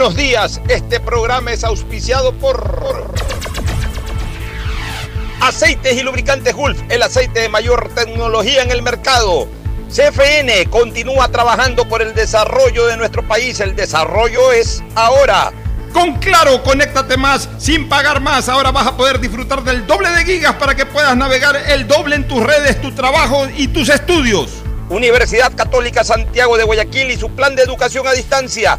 Buenos días, este programa es auspiciado por Aceites y Lubricantes Gulf, el aceite de mayor tecnología en el mercado. CFN continúa trabajando por el desarrollo de nuestro país, el desarrollo es ahora. Con Claro, conéctate más sin pagar más. Ahora vas a poder disfrutar del doble de gigas para que puedas navegar el doble en tus redes, tu trabajo y tus estudios. Universidad Católica Santiago de Guayaquil y su plan de educación a distancia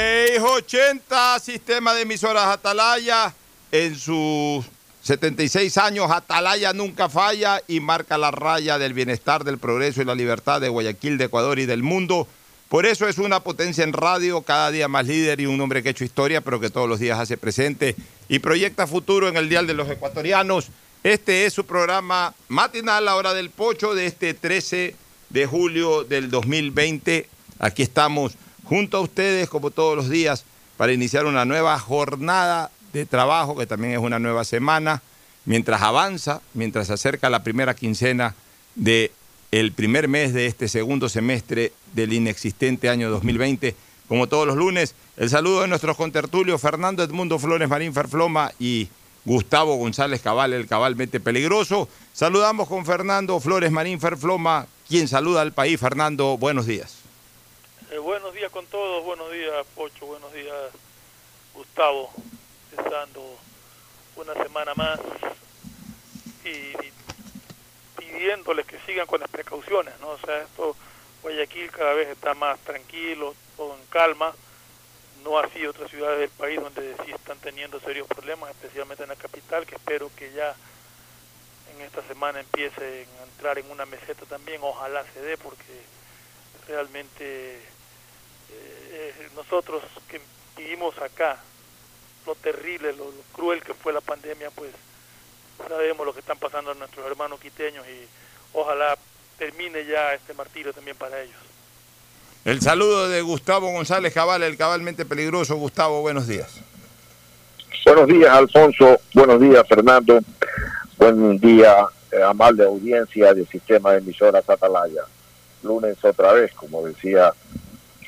...680 Sistema de Emisoras Atalaya... ...en sus 76 años Atalaya nunca falla... ...y marca la raya del bienestar, del progreso y la libertad... ...de Guayaquil, de Ecuador y del mundo... Por eso es una potencia en radio, cada día más líder y un hombre que ha hecho historia, pero que todos los días hace presente y proyecta futuro en el Dial de los Ecuatorianos. Este es su programa matinal, la hora del pocho, de este 13 de julio del 2020. Aquí estamos junto a ustedes, como todos los días, para iniciar una nueva jornada de trabajo, que también es una nueva semana, mientras avanza, mientras se acerca la primera quincena de el primer mes de este segundo semestre del inexistente año 2020. Como todos los lunes, el saludo de nuestros contertulios Fernando Edmundo Flores Marín Ferfloma y Gustavo González Cabal, el cabalmente peligroso. Saludamos con Fernando Flores Marín Ferfloma, quien saluda al país. Fernando, buenos días. Eh, buenos días con todos, buenos días Pocho, buenos días Gustavo, empezando una semana más y pidiéndoles que sigan con las precauciones, ¿no? O sea, esto, Guayaquil cada vez está más tranquilo, todo en calma, no así otras ciudades del país donde sí están teniendo serios problemas, especialmente en la capital, que espero que ya en esta semana empiecen a entrar en una meseta también, ojalá se dé, porque realmente eh, nosotros que vivimos acá, lo terrible, lo cruel que fue la pandemia, pues sabemos lo que están pasando nuestros hermanos quiteños y ojalá termine ya este martirio también para ellos. El saludo de Gustavo González Cabal, el cabalmente peligroso. Gustavo, buenos días. Buenos días, Alfonso. Buenos días, Fernando. Buen día, eh, amable audiencia del sistema de emisoras Atalaya. Lunes otra vez, como decía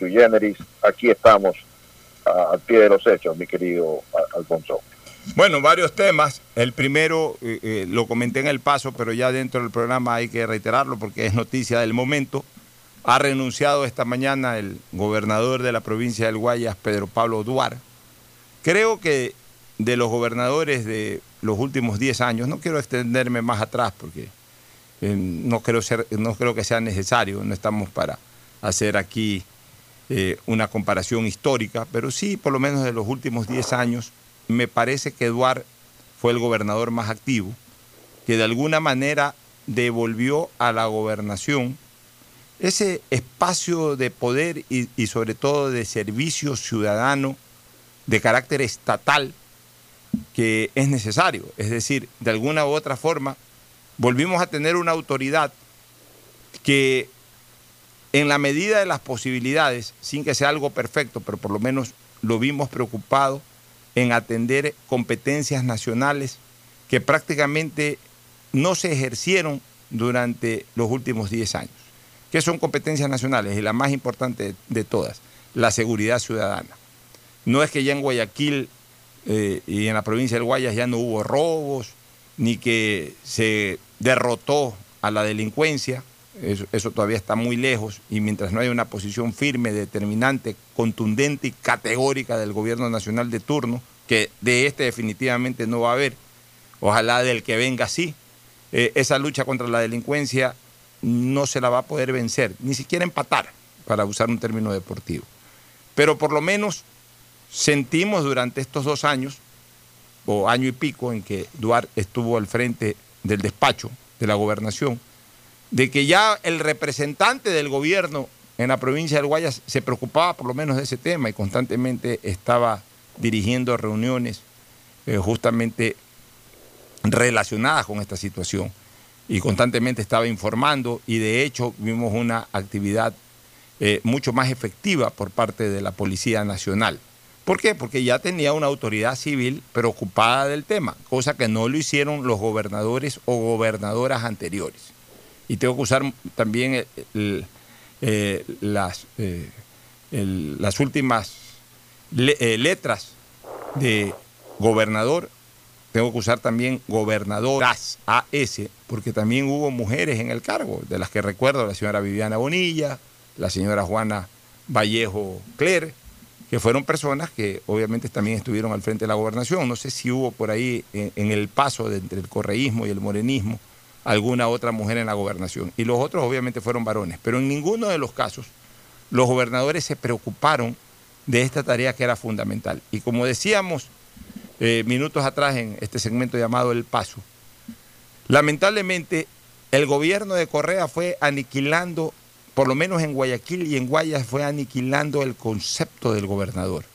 su generis, aquí estamos al pie de los hechos, mi querido Alfonso. Bueno, varios temas. El primero eh, eh, lo comenté en el paso, pero ya dentro del programa hay que reiterarlo porque es noticia del momento. Ha renunciado esta mañana el gobernador de la provincia del Guayas, Pedro Pablo Duar. Creo que de los gobernadores de los últimos 10 años, no quiero extenderme más atrás porque eh, no, creo ser, no creo que sea necesario, no estamos para hacer aquí una comparación histórica, pero sí por lo menos de los últimos 10 años me parece que Eduard fue el gobernador más activo, que de alguna manera devolvió a la gobernación ese espacio de poder y, sobre todo de servicio ciudadano de carácter estatal que es necesario. Es decir, de alguna u otra forma, volvimos a tener una autoridad que en la medida de las posibilidades, sin que sea algo perfecto, pero por lo menos lo vimos preocupado en atender competencias nacionales que prácticamente no se ejercieron durante los últimos 10 años. ¿Qué son competencias nacionales? Y la más importante de todas, la seguridad ciudadana. No es que ya en Guayaquil eh, y en la provincia del Guayas ya no hubo robos, ni que se derrotó a la delincuencia, eso, todavía está muy lejos y mientras no haya una posición firme, determinante, contundente y categórica del gobierno nacional de turno, que de este definitivamente no va a haber, ojalá del que venga sí, eh, esa lucha contra la delincuencia no se la va a poder vencer, ni siquiera empatar, para usar un término deportivo. Pero por lo menos sentimos durante estos dos años, o año y pico, en que Duarte estuvo al frente del despacho de la gobernación, de que ya el representante del gobierno en la provincia del Guayas se preocupaba por lo menos de ese tema y constantemente estaba dirigiendo reuniones eh, justamente relacionadas con esta situación y constantemente estaba informando y de hecho vimos una actividad eh, mucho más efectiva por parte de la Policía Nacional. ¿Por qué? Porque ya tenía una autoridad civil preocupada del tema, cosa que no lo hicieron los gobernadores o gobernadoras anteriores. Y tengo que usar también eh, las, eh, las últimas letras de gobernador tengo que usar también gobernadoras AS, porque también hubo mujeres en el cargo, de las que recuerdo la señora Viviana Bonilla, la señora Juana Vallejo Cler, que fueron personas que obviamente también estuvieron al frente de la gobernación. No sé si hubo por ahí en, el paso entre el correísmo y el morenismo alguna otra mujer en la gobernación. Y los otros obviamente fueron varones, pero en ninguno de los casos los gobernadores se preocuparon de esta tarea que era fundamental. Y como decíamos, eh, minutos atrás en este segmento llamado El Paso. Lamentablemente, el gobierno de Correa fue aniquilando, por lo menos en Guayaquil y en Guayas, fue aniquilando el concepto del gobernador.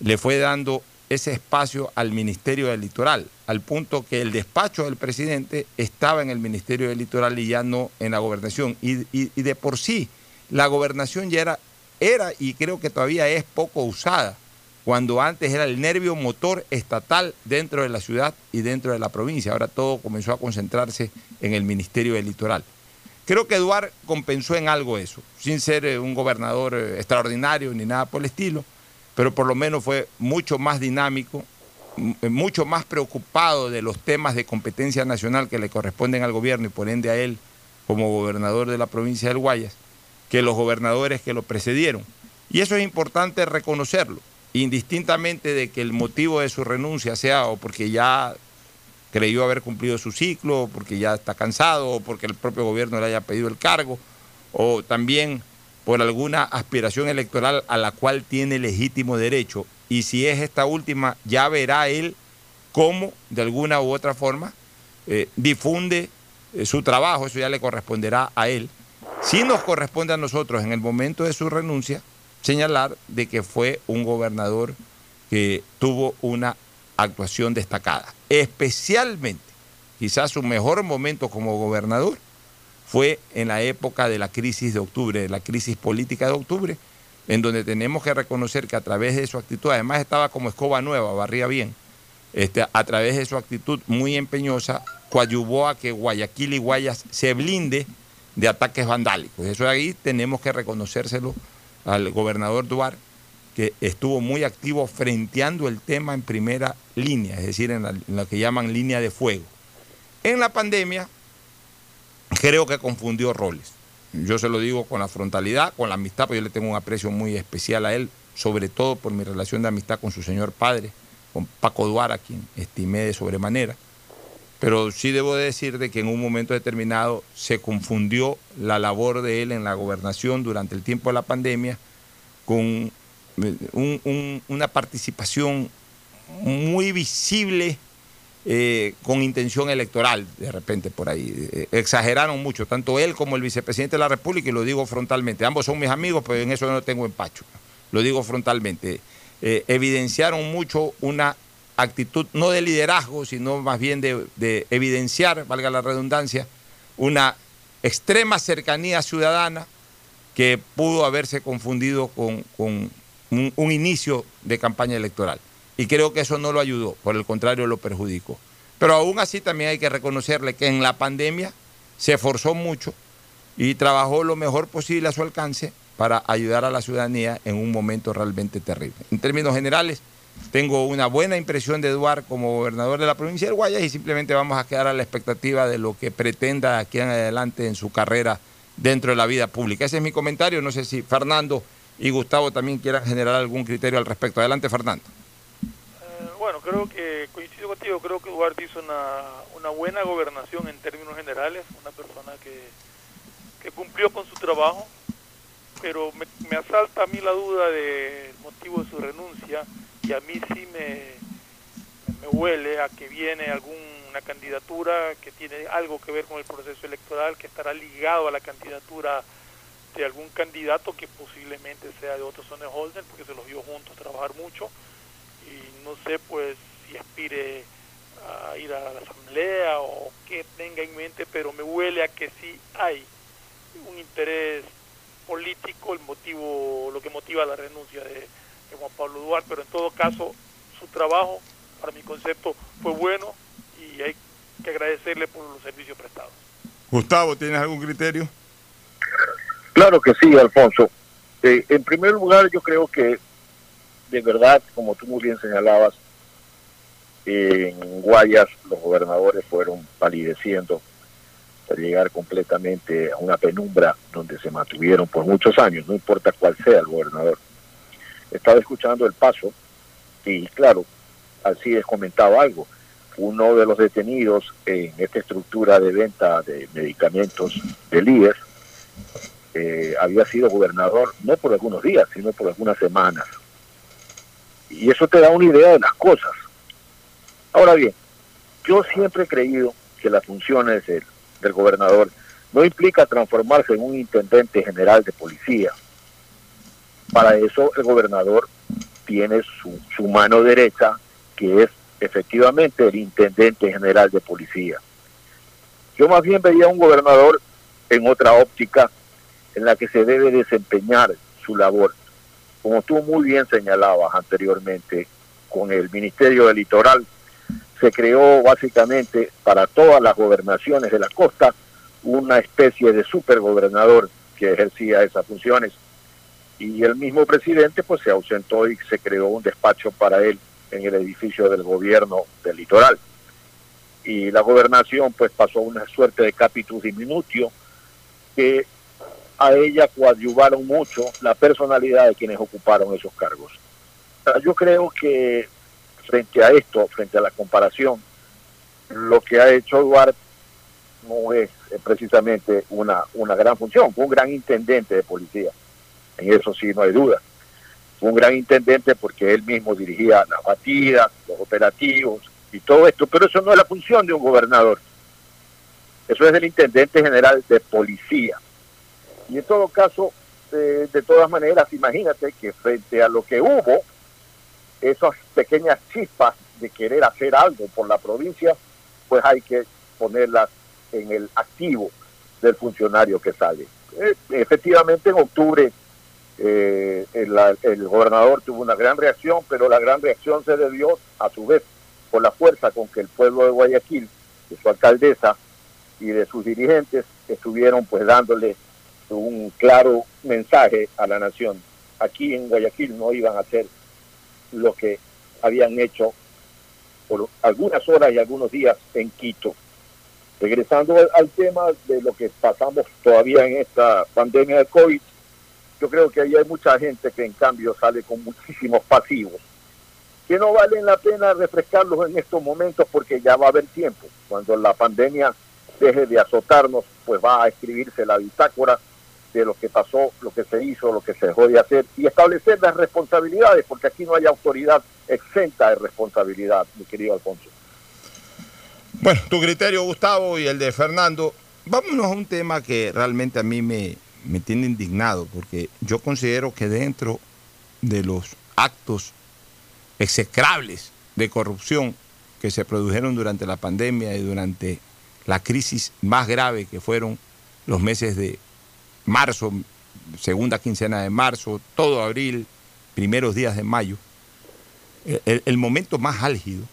Le fue dando ese espacio al Ministerio del Litoral, al punto que el despacho del presidente estaba en el Ministerio del Litoral y ya no en la gobernación. Y, de por sí, la gobernación ya era, era y creo que todavía es poco usada cuando antes era el nervio motor estatal dentro de la ciudad y dentro de la provincia. Ahora todo comenzó a concentrarse en el Ministerio del Litoral. Creo que Eduard compensó en algo eso, sin ser eh, un gobernador eh, extraordinario ni nada por el estilo, pero por lo menos fue mucho más dinámico, mucho más preocupado de los temas de competencia nacional que le corresponden al gobierno y por ende a él como gobernador de la provincia del Guayas, que los gobernadores que lo precedieron. Y eso es importante reconocerlo indistintamente de que el motivo de su renuncia sea o porque ya creyó haber cumplido su ciclo, o porque ya está cansado, o porque el propio gobierno le haya pedido el cargo, o también por alguna aspiración electoral a la cual tiene legítimo derecho. Y si es esta última, ya verá él cómo, de alguna u otra forma, eh, difunde eh, su trabajo, eso ya le corresponderá a él. Si nos corresponde a nosotros en el momento de su renuncia, señalar de que fue un gobernador que tuvo una actuación destacada. Especialmente, quizás su mejor momento como gobernador fue en la época de la crisis de octubre, de la crisis política de octubre, en donde tenemos que reconocer que a través de su actitud, además estaba como escoba nueva, barría bien, este, a través de su actitud muy empeñosa, coadyuvó a que Guayaquil y Guayas se blinde de ataques vandálicos. Eso ahí tenemos que reconocérselo al gobernador Duarte, que estuvo muy activo frenteando el tema en primera línea, es decir, en, lo que llaman línea de fuego. En la pandemia, creo que confundió roles. Yo se lo digo con la frontalidad, con la amistad, porque yo le tengo un aprecio muy especial a él, sobre todo por mi relación de amistad con su señor padre, con Paco Duarte, a quien estimé de sobremanera. Pero sí debo decir de que en un momento determinado se confundió la labor de él en la gobernación durante el tiempo de la pandemia con eh, una participación muy visible eh, con intención electoral, de repente por ahí. Eh, exageraron mucho, tanto él como el vicepresidente de la República, y lo digo frontalmente. Ambos son mis amigos, pero en eso no tengo empacho. Lo digo frontalmente. evidenciaron mucho una actitud no de liderazgo, sino más bien de, evidenciar, valga la redundancia, una extrema cercanía ciudadana que pudo haberse confundido con, un, inicio de campaña electoral. Y creo que eso no lo ayudó, por el contrario lo perjudicó. Pero aún así también hay que reconocerle que en la pandemia se esforzó mucho y trabajó lo mejor posible a su alcance para ayudar a la ciudadanía en un momento realmente terrible. En términos generales, tengo una buena impresión de Eduard como gobernador de la provincia del Guayas y simplemente vamos a quedar a la expectativa de lo que pretenda aquí en adelante en su carrera dentro de la vida pública. Ese es mi comentario. No sé si Fernando y Gustavo también quieran generar algún criterio al respecto. Adelante, Fernando. Bueno, creo que coincido contigo. Creo que Eduardo hizo una, una buena gobernación en términos generales. Una persona que, que cumplió con su trabajo. Pero me, me asalta a mí la duda del motivo de su renuncia y a mí sí me, me huele a que viene alguna candidatura que tiene algo que ver con el proceso electoral, que estará ligado a la candidatura de algún candidato que posiblemente sea de otro Holden, porque se los vio juntos trabajar mucho, y no sé pues si aspire a ir a la asamblea o que tenga en mente, pero me huele a que sí hay un interés político, el motivo, lo que motiva la renuncia de, Juan Pablo Duarte, pero en todo caso su trabajo, para mi concepto, fue bueno y hay que agradecerle por los servicios prestados. Gustavo, ¿tienes algún criterio? Claro que sí, Alfonso. Eh, en primer lugar, yo creo que de verdad, como tú muy bien señalabas, en Guayas los gobernadores fueron palideciendo hasta llegar completamente a una penumbra donde se mantuvieron por muchos años, no importa cuál sea el gobernador estaba escuchando el paso y claro, Alcides comentaba algo. Uno de los detenidos en esta estructura de venta de medicamentos del IES eh, había sido gobernador no por algunos días, sino por algunas semanas. Y eso te da una idea de las cosas. Ahora bien, yo siempre he creído que las funciones del, del gobernador no implica transformarse en un intendente general de policía para eso el gobernador tiene su, su mano derecha, que es efectivamente el intendente general de policía. Yo más bien veía a un gobernador en otra óptica en la que se debe desempeñar su labor. Como tú muy bien señalabas anteriormente, con el Ministerio del Litoral se creó básicamente para todas las gobernaciones de la costa una especie de supergobernador que ejercía esas funciones y el mismo presidente pues se ausentó y se creó un despacho para él en el edificio del gobierno del litoral. Y la gobernación pues pasó una suerte de capitus diminutio que a ella coadyuvaron mucho la personalidad de quienes ocuparon esos cargos. Yo creo que frente a esto, frente a la comparación, lo que ha hecho Duarte no es precisamente una, una gran función, fue un gran intendente de policía en eso sí no hay duda. Fue un gran intendente porque él mismo dirigía las batidas, los operativos y todo esto, pero eso no es la función de un gobernador. Eso es del intendente general de policía. Y en todo caso, eh, de todas maneras, imagínate que frente a lo que hubo, esas pequeñas chispas de querer hacer algo por la provincia, pues hay que ponerlas en el activo del funcionario que sale. Eh, efectivamente, en octubre eh, el, gobernador tuvo una gran reacción, pero la gran reacción se debió a su vez por la fuerza con que el pueblo de Guayaquil, de su alcaldesa y de sus dirigentes estuvieron pues dándole un claro mensaje a la nación. Aquí en Guayaquil no iban a hacer lo que habían hecho por algunas horas y algunos días en Quito. Regresando al tema de lo que pasamos todavía en esta pandemia de COVID, yo creo que ahí hay mucha gente que en cambio sale con muchísimos pasivos, que no valen la pena refrescarlos en estos momentos porque ya va a haber tiempo. Cuando la pandemia deje de azotarnos, pues va a escribirse la bitácora de lo que pasó, lo que se hizo, lo que se dejó de hacer y establecer las responsabilidades, porque aquí no hay autoridad exenta de responsabilidad, mi querido Alfonso. Bueno, tu criterio, Gustavo, y el de Fernando. Vámonos a un tema que realmente a mí me, me tiene indignado porque yo considero que dentro de los actos execrables de corrupción que se produjeron durante la pandemia y durante la crisis más grave que fueron los meses de marzo, segunda quincena de marzo, todo abril, primeros días de mayo, el, momento más álgido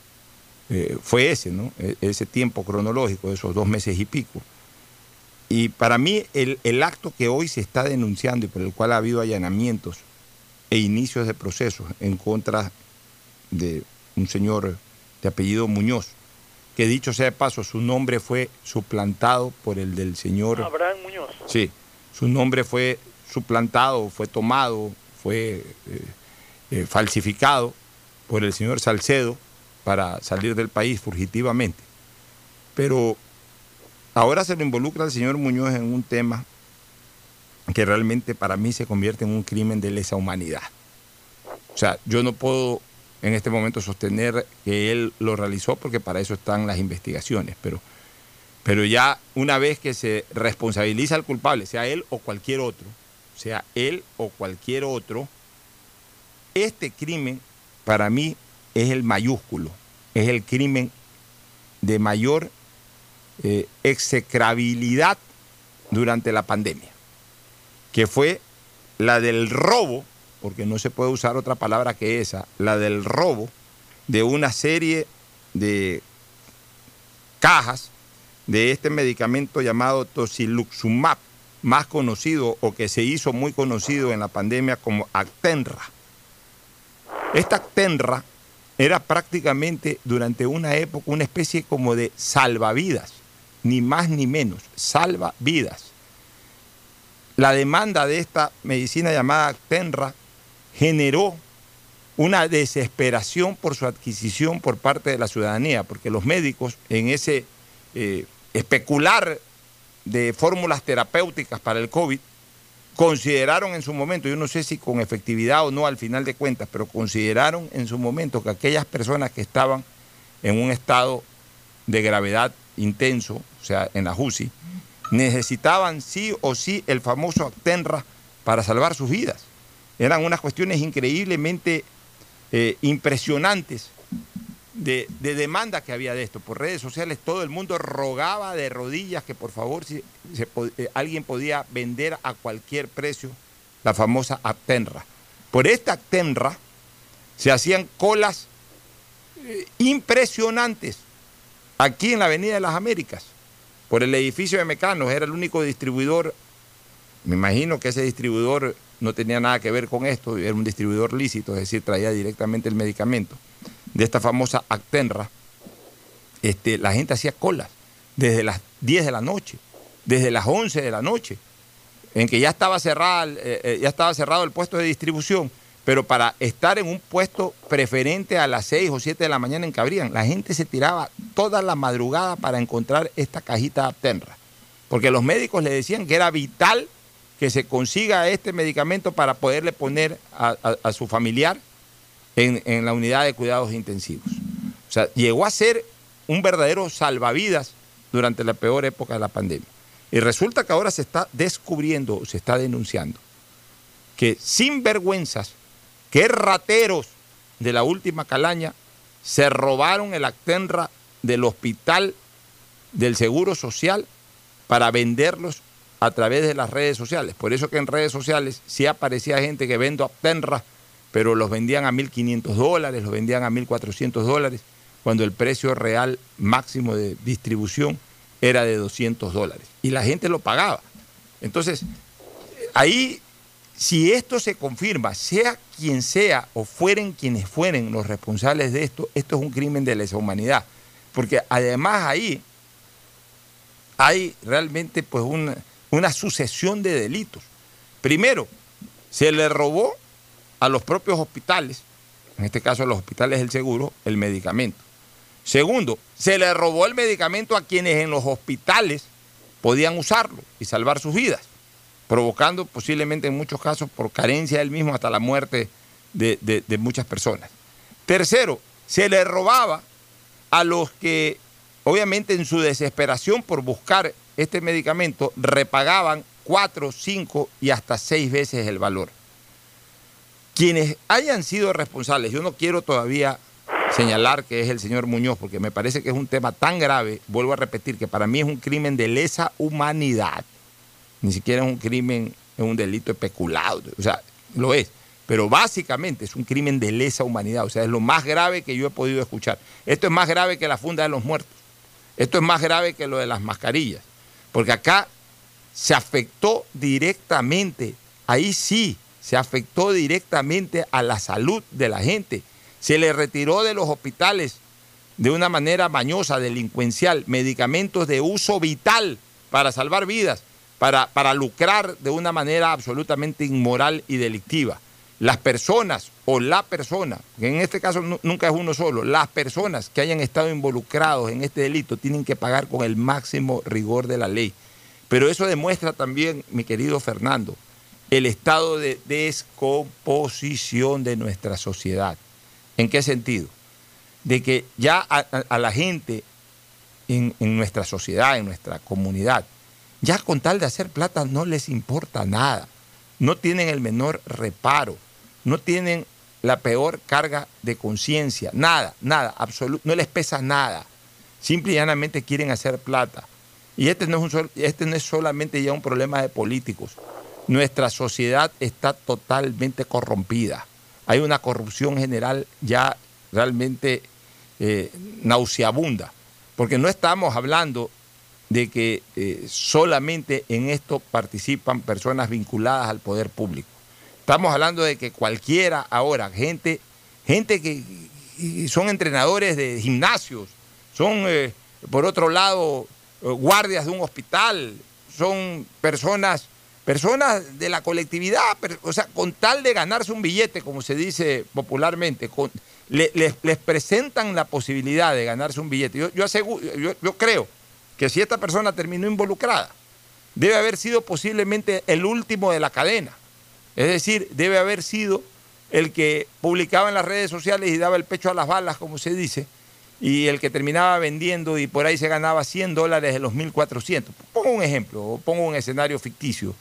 eh, fue ese, ¿no? E, ese tiempo cronológico, esos dos meses y pico. Y para mí el, el, acto que hoy se está denunciando y por el cual ha habido allanamientos e inicios de procesos en contra de un señor de apellido Muñoz, que dicho sea de paso, su nombre fue suplantado por el del señor... Abraham Muñoz. Sí, su nombre fue suplantado, fue tomado, fue eh, eh, falsificado por el señor Salcedo para salir del país fugitivamente. Pero ahora se le involucra al señor Muñoz en un tema que realmente para mí se convierte en un crimen de lesa humanidad. O sea, yo no puedo en este momento sostener que él lo realizó porque para eso están las investigaciones, pero, pero ya una vez que se responsabiliza al culpable, sea él o cualquier otro, sea él o cualquier otro, este crimen para mí es el mayúsculo, es el crimen de mayor eh, execrabilidad durante la pandemia, que fue la del robo porque no se puede usar otra palabra que esa, la del robo de una serie de cajas de este medicamento llamado tociluxumab, más conocido o que se hizo muy conocido en la pandemia como Actenra. Esta Actenra era prácticamente durante una época una especie como de salvavidas, ni más ni menos, salvavidas. La demanda de esta medicina llamada Actenra generó una desesperación por su adquisición por parte de la ciudadanía, porque los médicos en ese eh, especular de fórmulas terapéuticas para el COVID, consideraron en su momento, yo no sé si con efectividad o no al final de cuentas, pero consideraron en su momento que aquellas personas que estaban en un estado de gravedad intenso, o sea, en la UCI, necesitaban sí o sí el famoso Actenra para salvar sus vidas. Eran unas cuestiones increíblemente eh, impresionantes de, demanda que había de esto. Por redes sociales todo el mundo rogaba de rodillas que por favor si, eh, alguien podía vender a cualquier precio la famosa Actenra. Por esta Actenra se hacían colas eh, impresionantes aquí en la Avenida de las Américas, por el edificio de Mecanos, era el único distribuidor, me imagino que ese distribuidor no tenía nada que ver con esto, era un distribuidor lícito, es decir, traía directamente el medicamento de esta famosa Actenra, este, la gente hacía colas desde las 10 de la noche, desde las 11 de la noche, en que ya estaba, cerrada, eh, eh, ya estaba cerrado el puesto de distribución, pero para estar en un puesto preferente a las 6 o 7 de la mañana en que abrían, la gente se tiraba toda la madrugada para encontrar esta cajita Actenra, porque los médicos le decían que era vital que se consiga este medicamento para poderle poner a, su familiar en, la unidad de cuidados intensivos. O sea, llegó a ser un verdadero salvavidas durante la peor época de la pandemia. Y resulta que ahora se está descubriendo, se está denunciando, que sin vergüenzas, que rateros de la última calaña se robaron el Actenra del hospital del Seguro Social para venderlos a través de las redes sociales. Por eso que en redes sociales sí aparecía gente que vendo Aptenra, pero los vendían a 1.500 dólares, los vendían a 1.400 dólares, cuando el precio real máximo de distribución era de 200 dólares. Y la gente lo pagaba. Entonces, ahí, si esto se confirma, sea quien sea o fueren quienes fueren los responsables de esto, esto es un crimen de lesa humanidad. Porque además ahí hay realmente pues un una sucesión de delitos. Primero, se le robó a los propios hospitales, en este caso a los hospitales del seguro, el medicamento. Segundo, se le robó el medicamento a quienes en los hospitales podían usarlo y salvar sus vidas, provocando posiblemente en muchos casos por carencia del mismo hasta la muerte de, de muchas personas. Tercero, se le robaba a los que obviamente en su desesperación por buscar este medicamento repagaban cuatro, cinco y hasta seis veces el valor. Quienes hayan sido responsables, yo no quiero todavía señalar que es el señor Muñoz, porque me parece que es un tema tan grave, vuelvo a repetir, que para mí es un crimen de lesa humanidad, ni siquiera es un crimen, es un delito especulado, o sea, lo es, pero básicamente es un crimen de lesa humanidad, o sea, es lo más grave que yo he podido escuchar. Esto es más grave que la funda de los muertos, esto es más grave que lo de las mascarillas, porque acá se afectó directamente, ahí sí, se afectó directamente a la salud de la gente, se le retiró de los hospitales de una manera mañosa, delincuencial, medicamentos de uso vital para salvar vidas, para, para lucrar de una manera absolutamente inmoral y delictiva las personas o la persona, que en este caso nunca es uno solo, las personas que hayan estado involucrados en este delito tienen que pagar con el máximo rigor de la ley. Pero eso demuestra también, mi querido Fernando, el estado de descomposición de nuestra sociedad. ¿En qué sentido? De que ya a, la gente en, en nuestra sociedad, en nuestra comunidad, ya con tal de hacer plata no les importa nada, no tienen el menor reparo no tienen la peor carga de conciencia, nada, nada, absoluto, no les pesa nada. Simple y llanamente quieren hacer plata. Y este no, es un este no es solamente ya un problema de políticos. Nuestra sociedad está totalmente corrompida. Hay una corrupción general ya realmente eh, nauseabunda. Porque no estamos hablando de que eh, solamente en esto participan personas vinculadas al poder público. Estamos hablando de que cualquiera ahora, gente, gente que son entrenadores de gimnasios, son, eh, por otro lado, guardias de un hospital, son personas, personas de la colectividad, o sea, con tal de ganarse un billete, como se dice popularmente, les, presentan la posibilidad de ganarse un billete. Yo, yo, yo creo que si esta persona terminó involucrada, debe haber sido posiblemente el último de la cadena es decir, debe haber sido el que publicaba en las redes sociales y daba el pecho a las balas, como se dice, y el que terminaba vendiendo y por ahí se ganaba 100 dólares de los 1.400. Pongo un ejemplo, o pongo un escenario ficticio,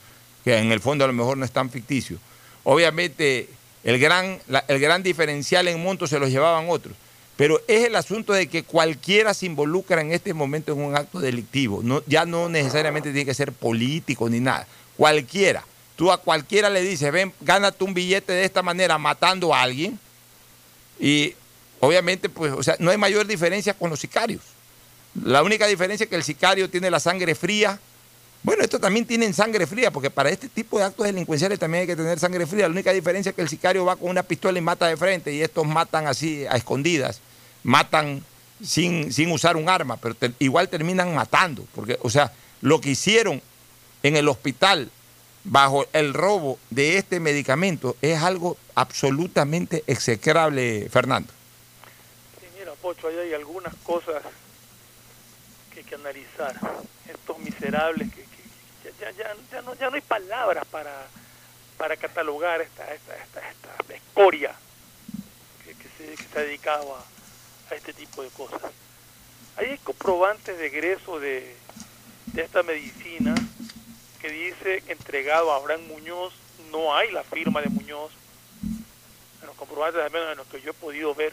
que en el fondo a lo mejor no es tan ficticio. Obviamente el gran, el gran diferencial en montos se los llevaban otros, pero es el asunto de que cualquiera se involucra en este momento en un acto delictivo, ya no necesariamente tiene que ser político ni nada, cualquiera. Tú a cualquiera le dices, ven, gánate un billete de esta manera matando a alguien. Y obviamente, pues, o sea, no hay mayor diferencia con los sicarios. La única diferencia es que el sicario tiene la sangre fría. Bueno, estos también tienen sangre fría, porque para este tipo de actos delincuenciales también hay que tener sangre fría. La única diferencia es que el sicario va con una pistola y mata de frente, y estos matan así a escondidas, matan sin, sin usar un arma, pero igual terminan matando. Porque, o sea, lo que hicieron en el hospital bajo el robo de este medicamento es algo absolutamente execrable, Fernando. Sí, mira, Pocho, ahí hay algunas cosas que hay que analizar. Estos miserables que, ya, ya, ya, no, ya no hay palabras para, para catalogar esta, esta, esta, esta escoria que, que se ha dedicado a, a este tipo de cosas. Hay comprobantes de egreso de, de esta medicina que dice entregado a Abraham Muñoz, no hay la firma de Muñoz, en los comprobantes al menos en los que yo he podido ver,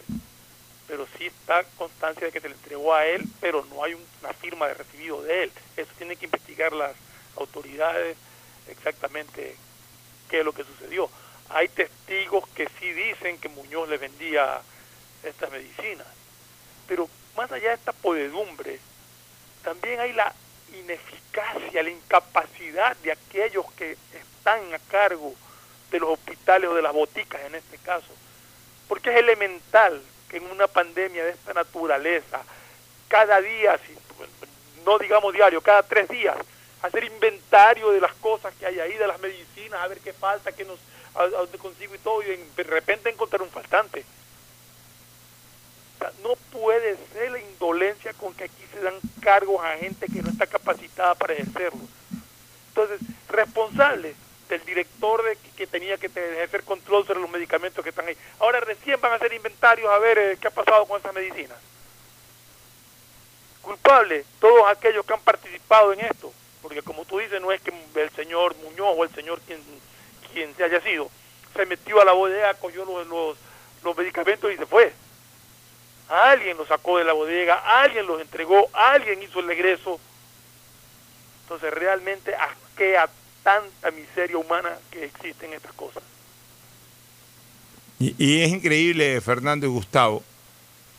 pero sí está constancia de que se le entregó a él, pero no hay una firma de recibido de él. Eso tiene que investigar las autoridades exactamente qué es lo que sucedió. Hay testigos que sí dicen que Muñoz le vendía estas medicinas, pero más allá de esta podedumbre, también hay la ineficacia, la incapacidad de aquellos que están a cargo de los hospitales o de las boticas en este caso. Porque es elemental que en una pandemia de esta naturaleza, cada día, no digamos diario, cada tres días, hacer inventario de las cosas que hay ahí, de las medicinas, a ver qué falta, qué nos, a, dónde consigo y todo, y de repente encontrar un faltante no puede ser la indolencia con que aquí se dan cargos a gente que no está capacitada para ejercerlo. Entonces, responsable del director de, que tenía que ejercer control sobre los medicamentos que están ahí. Ahora recién van a hacer inventarios a ver eh, qué ha pasado con esas medicinas. Culpable todos aquellos que han participado en esto, porque como tú dices, no es que el señor Muñoz o el señor quien, quien se haya sido, se metió a la bodega, cogió los, los, medicamentos y se fue alguien los sacó de la bodega, alguien los entregó, alguien hizo el egreso. Entonces realmente asquea tanta miseria humana que existe en estas cosas. Y, es increíble, Fernando y Gustavo,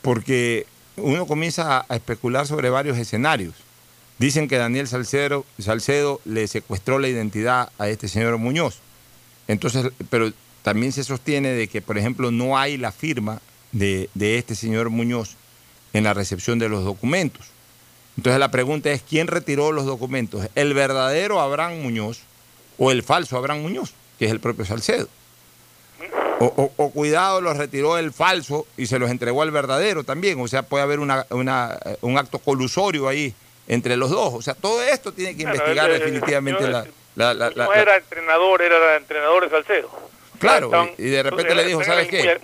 porque uno comienza a, especular sobre varios escenarios. Dicen que Daniel Salcedo, le secuestró la identidad a este señor Muñoz. Entonces, pero también se sostiene de que, por ejemplo, no hay la firma de, de este señor Muñoz en la recepción de los documentos. Entonces la pregunta es, ¿quién retiró los documentos? ¿El verdadero Abraham Muñoz o el falso Abraham Muñoz, que es el propio Salcedo? O, cuidado, los retiró el falso y se los entregó al verdadero también. O sea, puede haber una, un acto colusorio ahí entre los dos. O sea, todo esto tiene que investigar definitivamente la, No era entrenador, era entrenador de Salcedo. Claro, y de repente le dijo, ¿sabes qué?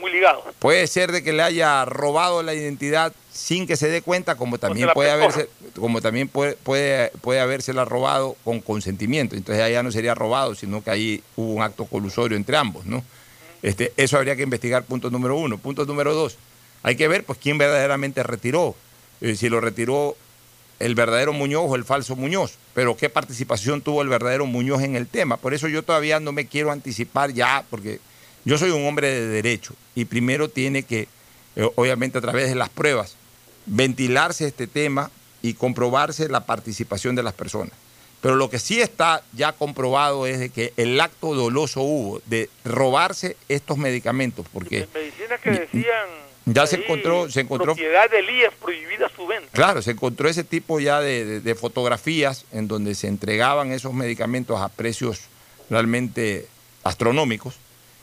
Muy, ligado. Puede ser de que le haya robado la identidad sin que se dé cuenta, como también puede haberse, como también puede, puede, puede habérsela robado con consentimiento. Entonces allá no sería robado, sino que ahí hubo un acto colusorio entre ambos, ¿no? Este, eso habría que investigar, punto número uno. Punto número dos, hay que ver pues quién verdaderamente retiró. Eh, si lo retiró el verdadero Muñoz o el falso Muñoz, pero qué participación tuvo el verdadero Muñoz en el tema. Por eso yo todavía no me quiero anticipar ya, porque yo soy un hombre de derecho y primero tiene que, eh, obviamente a través de las pruebas, ventilarse este tema y comprobarse la participación de las personas. Pero lo que sí está ya comprobado es de que el acto doloso hubo de robarse estos medicamentos, porque... Medicinas que decían... Ya se encontró, se encontró... Propiedad de Elías prohibida su venta. Claro, se encontró ese tipo ya de, fotografías en donde se entregaban esos medicamentos a precios realmente astronómicos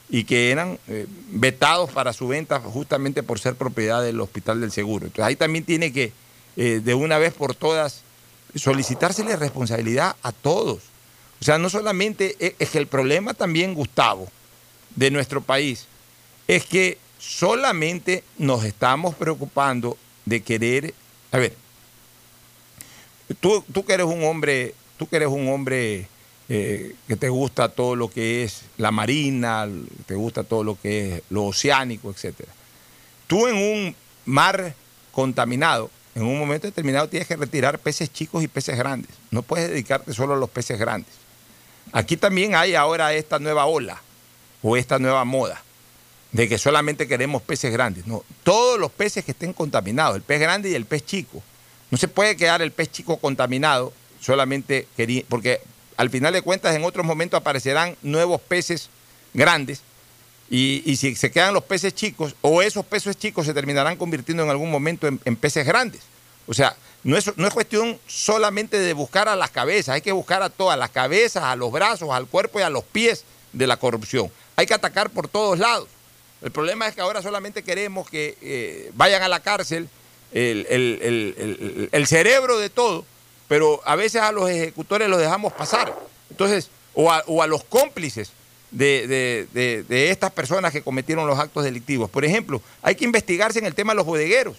y que eran eh, vetados para su venta justamente por ser propiedad del Hospital del Seguro. Entonces ahí también tiene que, eh, de una vez por todas, solicitársele responsabilidad a todos. O sea, no solamente es que el problema también, Gustavo, de nuestro país, es que solamente nos estamos preocupando de querer, a ver, tú, tú que eres un hombre, tú que eres un hombre eh, que te gusta todo lo que es la marina, te gusta todo lo que es lo oceánico, etcétera. Tú en un mar contaminado, en un momento determinado tienes que retirar peces chicos y peces grandes. No puedes dedicarte solo a los peces grandes. Aquí también hay ahora esta nueva ola o esta nueva moda de que solamente queremos peces grandes. No, todos los peces que estén contaminados, el pez grande y el pez chico. No se puede quedar el pez chico contaminado solamente porque al final de cuentas en otros momentos aparecerán nuevos peces grandes y, si se quedan los peces chicos, o esos peces chicos se terminarán convirtiendo en algún momento en, peces grandes. O sea, no es, no es cuestión solamente de buscar a las cabezas, hay que buscar a todas las cabezas, a los brazos, al cuerpo y a los pies de la corrupción. Hay que atacar por todos lados. El problema es que ahora solamente queremos que eh, vayan a la cárcel el, cerebro de todo, pero a veces a los ejecutores los dejamos pasar. Entonces, o a los cómplices de, estas personas que cometieron los actos delictivos. Por ejemplo, hay que investigarse en el tema de los bodegueros.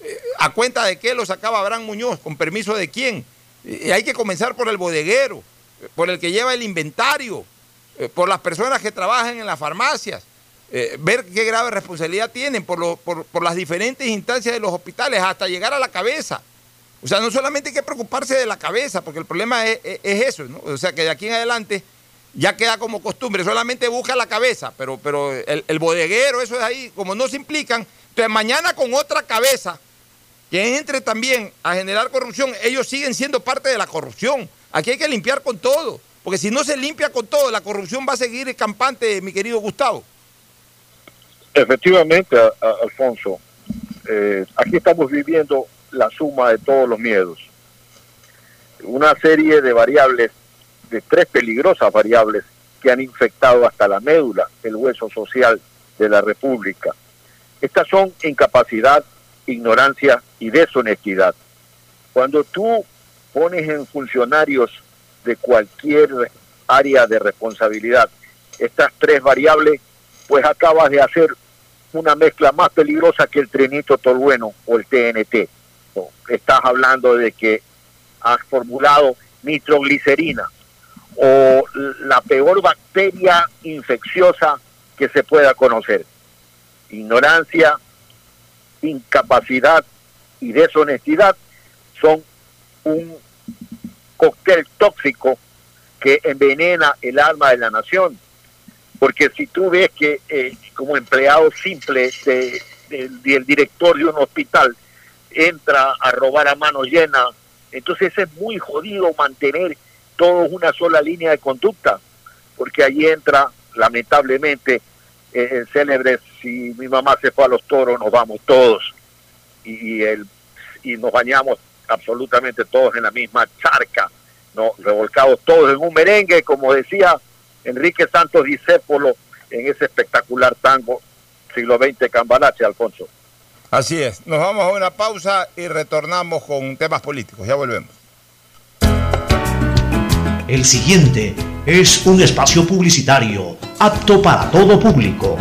Eh, ¿A cuenta de qué lo sacaba Abraham Muñoz? ¿Con permiso de quién? Y hay que comenzar por el bodeguero, por el que lleva el inventario, eh, por las personas que trabajan en las farmacias, eh, ver qué grave responsabilidad tienen por, por, las diferentes instancias de los hospitales hasta llegar a la cabeza. O sea, no solamente hay que preocuparse de la cabeza, porque el problema es, eso, ¿no? O sea, que de aquí en adelante ya queda como costumbre, solamente busca la cabeza, pero, pero el, bodeguero, eso es ahí, como no se implican, entonces mañana con otra cabeza que entre también a generar corrupción, ellos siguen siendo parte de la corrupción. Aquí hay que limpiar con todo, porque si no se limpia con todo, la corrupción va a seguir campante, mi querido Gustavo. Efectivamente, Alfonso, eh, aquí estamos viviendo la suma de todos los miedos. Una serie de variables de tres peligrosas variables que han infectado hasta la médula, el hueso social de la República. Estas son incapacidad, ignorancia y deshonestidad. Cuando tú pones en funcionarios de cualquier área de responsabilidad estas tres variables, pues acabas de hacer una mezcla más peligrosa que el trenito tolueno o el TNT. Estás hablando de que has formulado nitroglicerina, o la peor bacteria infecciosa que se pueda conocer. Ignorancia, incapacidad y deshonestidad son un cóctel tóxico que envenena el alma de la nación. Porque si tú ves que eh, como empleado simple de, del director de un hospital entra a robar a mano llena, entonces es muy jodido mantener todo una sola línea de conducta, porque ahí entra, lamentablemente, eh, el célebre, si mi mamá se fue a los toros, nos vamos todos, y, el, y nos bañamos absolutamente todos en la misma charca, ¿no? revolcados todos en un merengue, como decía Enrique Santos Discépolo en ese espectacular tango siglo XX Cambalache, Alfonso. Así es, nos vamos a una pausa y retornamos con temas políticos, ya volvemos. El siguiente es un espacio publicitario apto para todo público.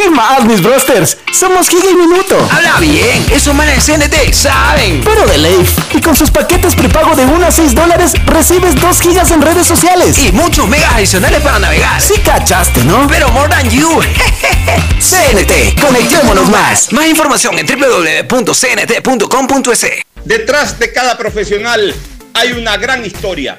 ¿Qué más, mis brosters? Somos Giga y Minuto. Habla bien, eso manes CNT saben. Pero de Leif. Y con sus paquetes prepago de 1 a 6 dólares, recibes 2 gigas en redes sociales. Y muchos megas adicionales para navegar. Sí cachaste, ¿no? Pero more than you. CNT, conectémonos más. Más información en www.cnt.com.es. Detrás de cada profesional hay una gran historia.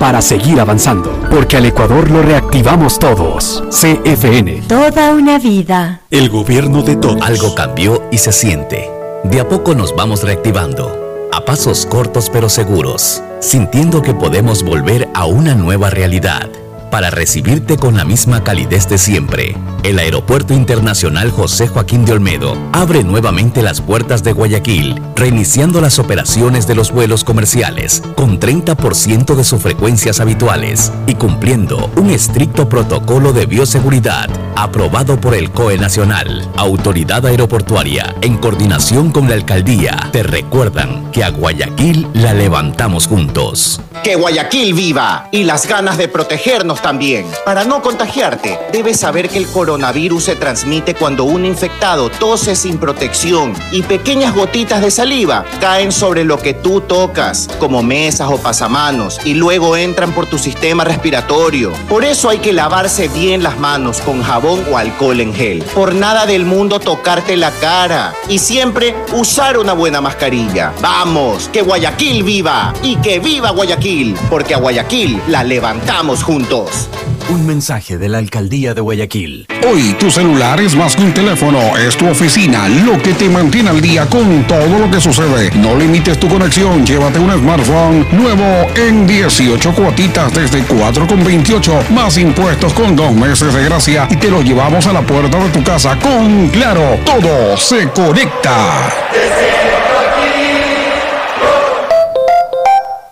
para seguir avanzando, porque al Ecuador lo reactivamos todos. CFN. Toda una vida. El gobierno de todos. Algo cambió y se siente. De a poco nos vamos reactivando, a pasos cortos pero seguros, sintiendo que podemos volver a una nueva realidad para recibirte con la misma calidez de siempre. El Aeropuerto Internacional José Joaquín de Olmedo abre nuevamente las puertas de Guayaquil, reiniciando las operaciones de los vuelos comerciales con 30% de sus frecuencias habituales y cumpliendo un estricto protocolo de bioseguridad aprobado por el COE Nacional, Autoridad Aeroportuaria, en coordinación con la Alcaldía. Te recuerdan que a Guayaquil la levantamos juntos. Que Guayaquil viva y las ganas de protegernos también. Para no contagiarte, debes saber que el coronavirus se transmite cuando un infectado tose sin protección y pequeñas gotitas de saliva caen sobre lo que tú tocas, como mesas o pasamanos, y luego entran por tu sistema respiratorio. Por eso hay que lavarse bien las manos con jabón o alcohol en gel. Por nada del mundo tocarte la cara. Y siempre usar una buena mascarilla. Vamos, que Guayaquil viva y que viva Guayaquil porque a Guayaquil la levantamos juntos. Un mensaje de la Alcaldía de Guayaquil. Hoy tu celular es más que un teléfono, es tu oficina, lo que te mantiene al día con todo lo que sucede. No limites tu conexión, llévate un smartphone nuevo en 18 cuotitas desde 4,28, más impuestos con dos meses de gracia y te lo llevamos a la puerta de tu casa con Claro, todo se conecta.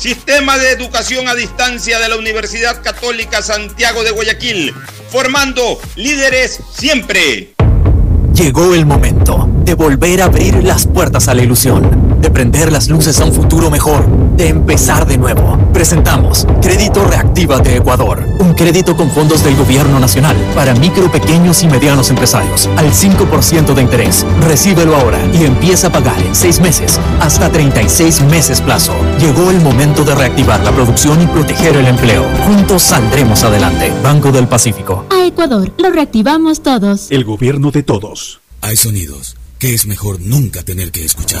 Sistema de Educación a Distancia de la Universidad Católica Santiago de Guayaquil, formando líderes siempre. Llegó el momento de volver a abrir las puertas a la ilusión, de prender las luces a un futuro mejor, de empezar de nuevo. Presentamos Crédito Reactiva de Ecuador, un crédito con fondos del gobierno nacional para micro, pequeños y medianos empresarios al 5% de interés. Recíbelo ahora y empieza a pagar en 6 meses hasta 36 meses plazo. Llegó el momento de reactivar la producción y proteger el empleo. Juntos saldremos adelante. Banco del Pacífico. A Ecuador, lo reactivamos todos. El gobierno de todos. Hay sonidos que es mejor nunca tener que escuchar.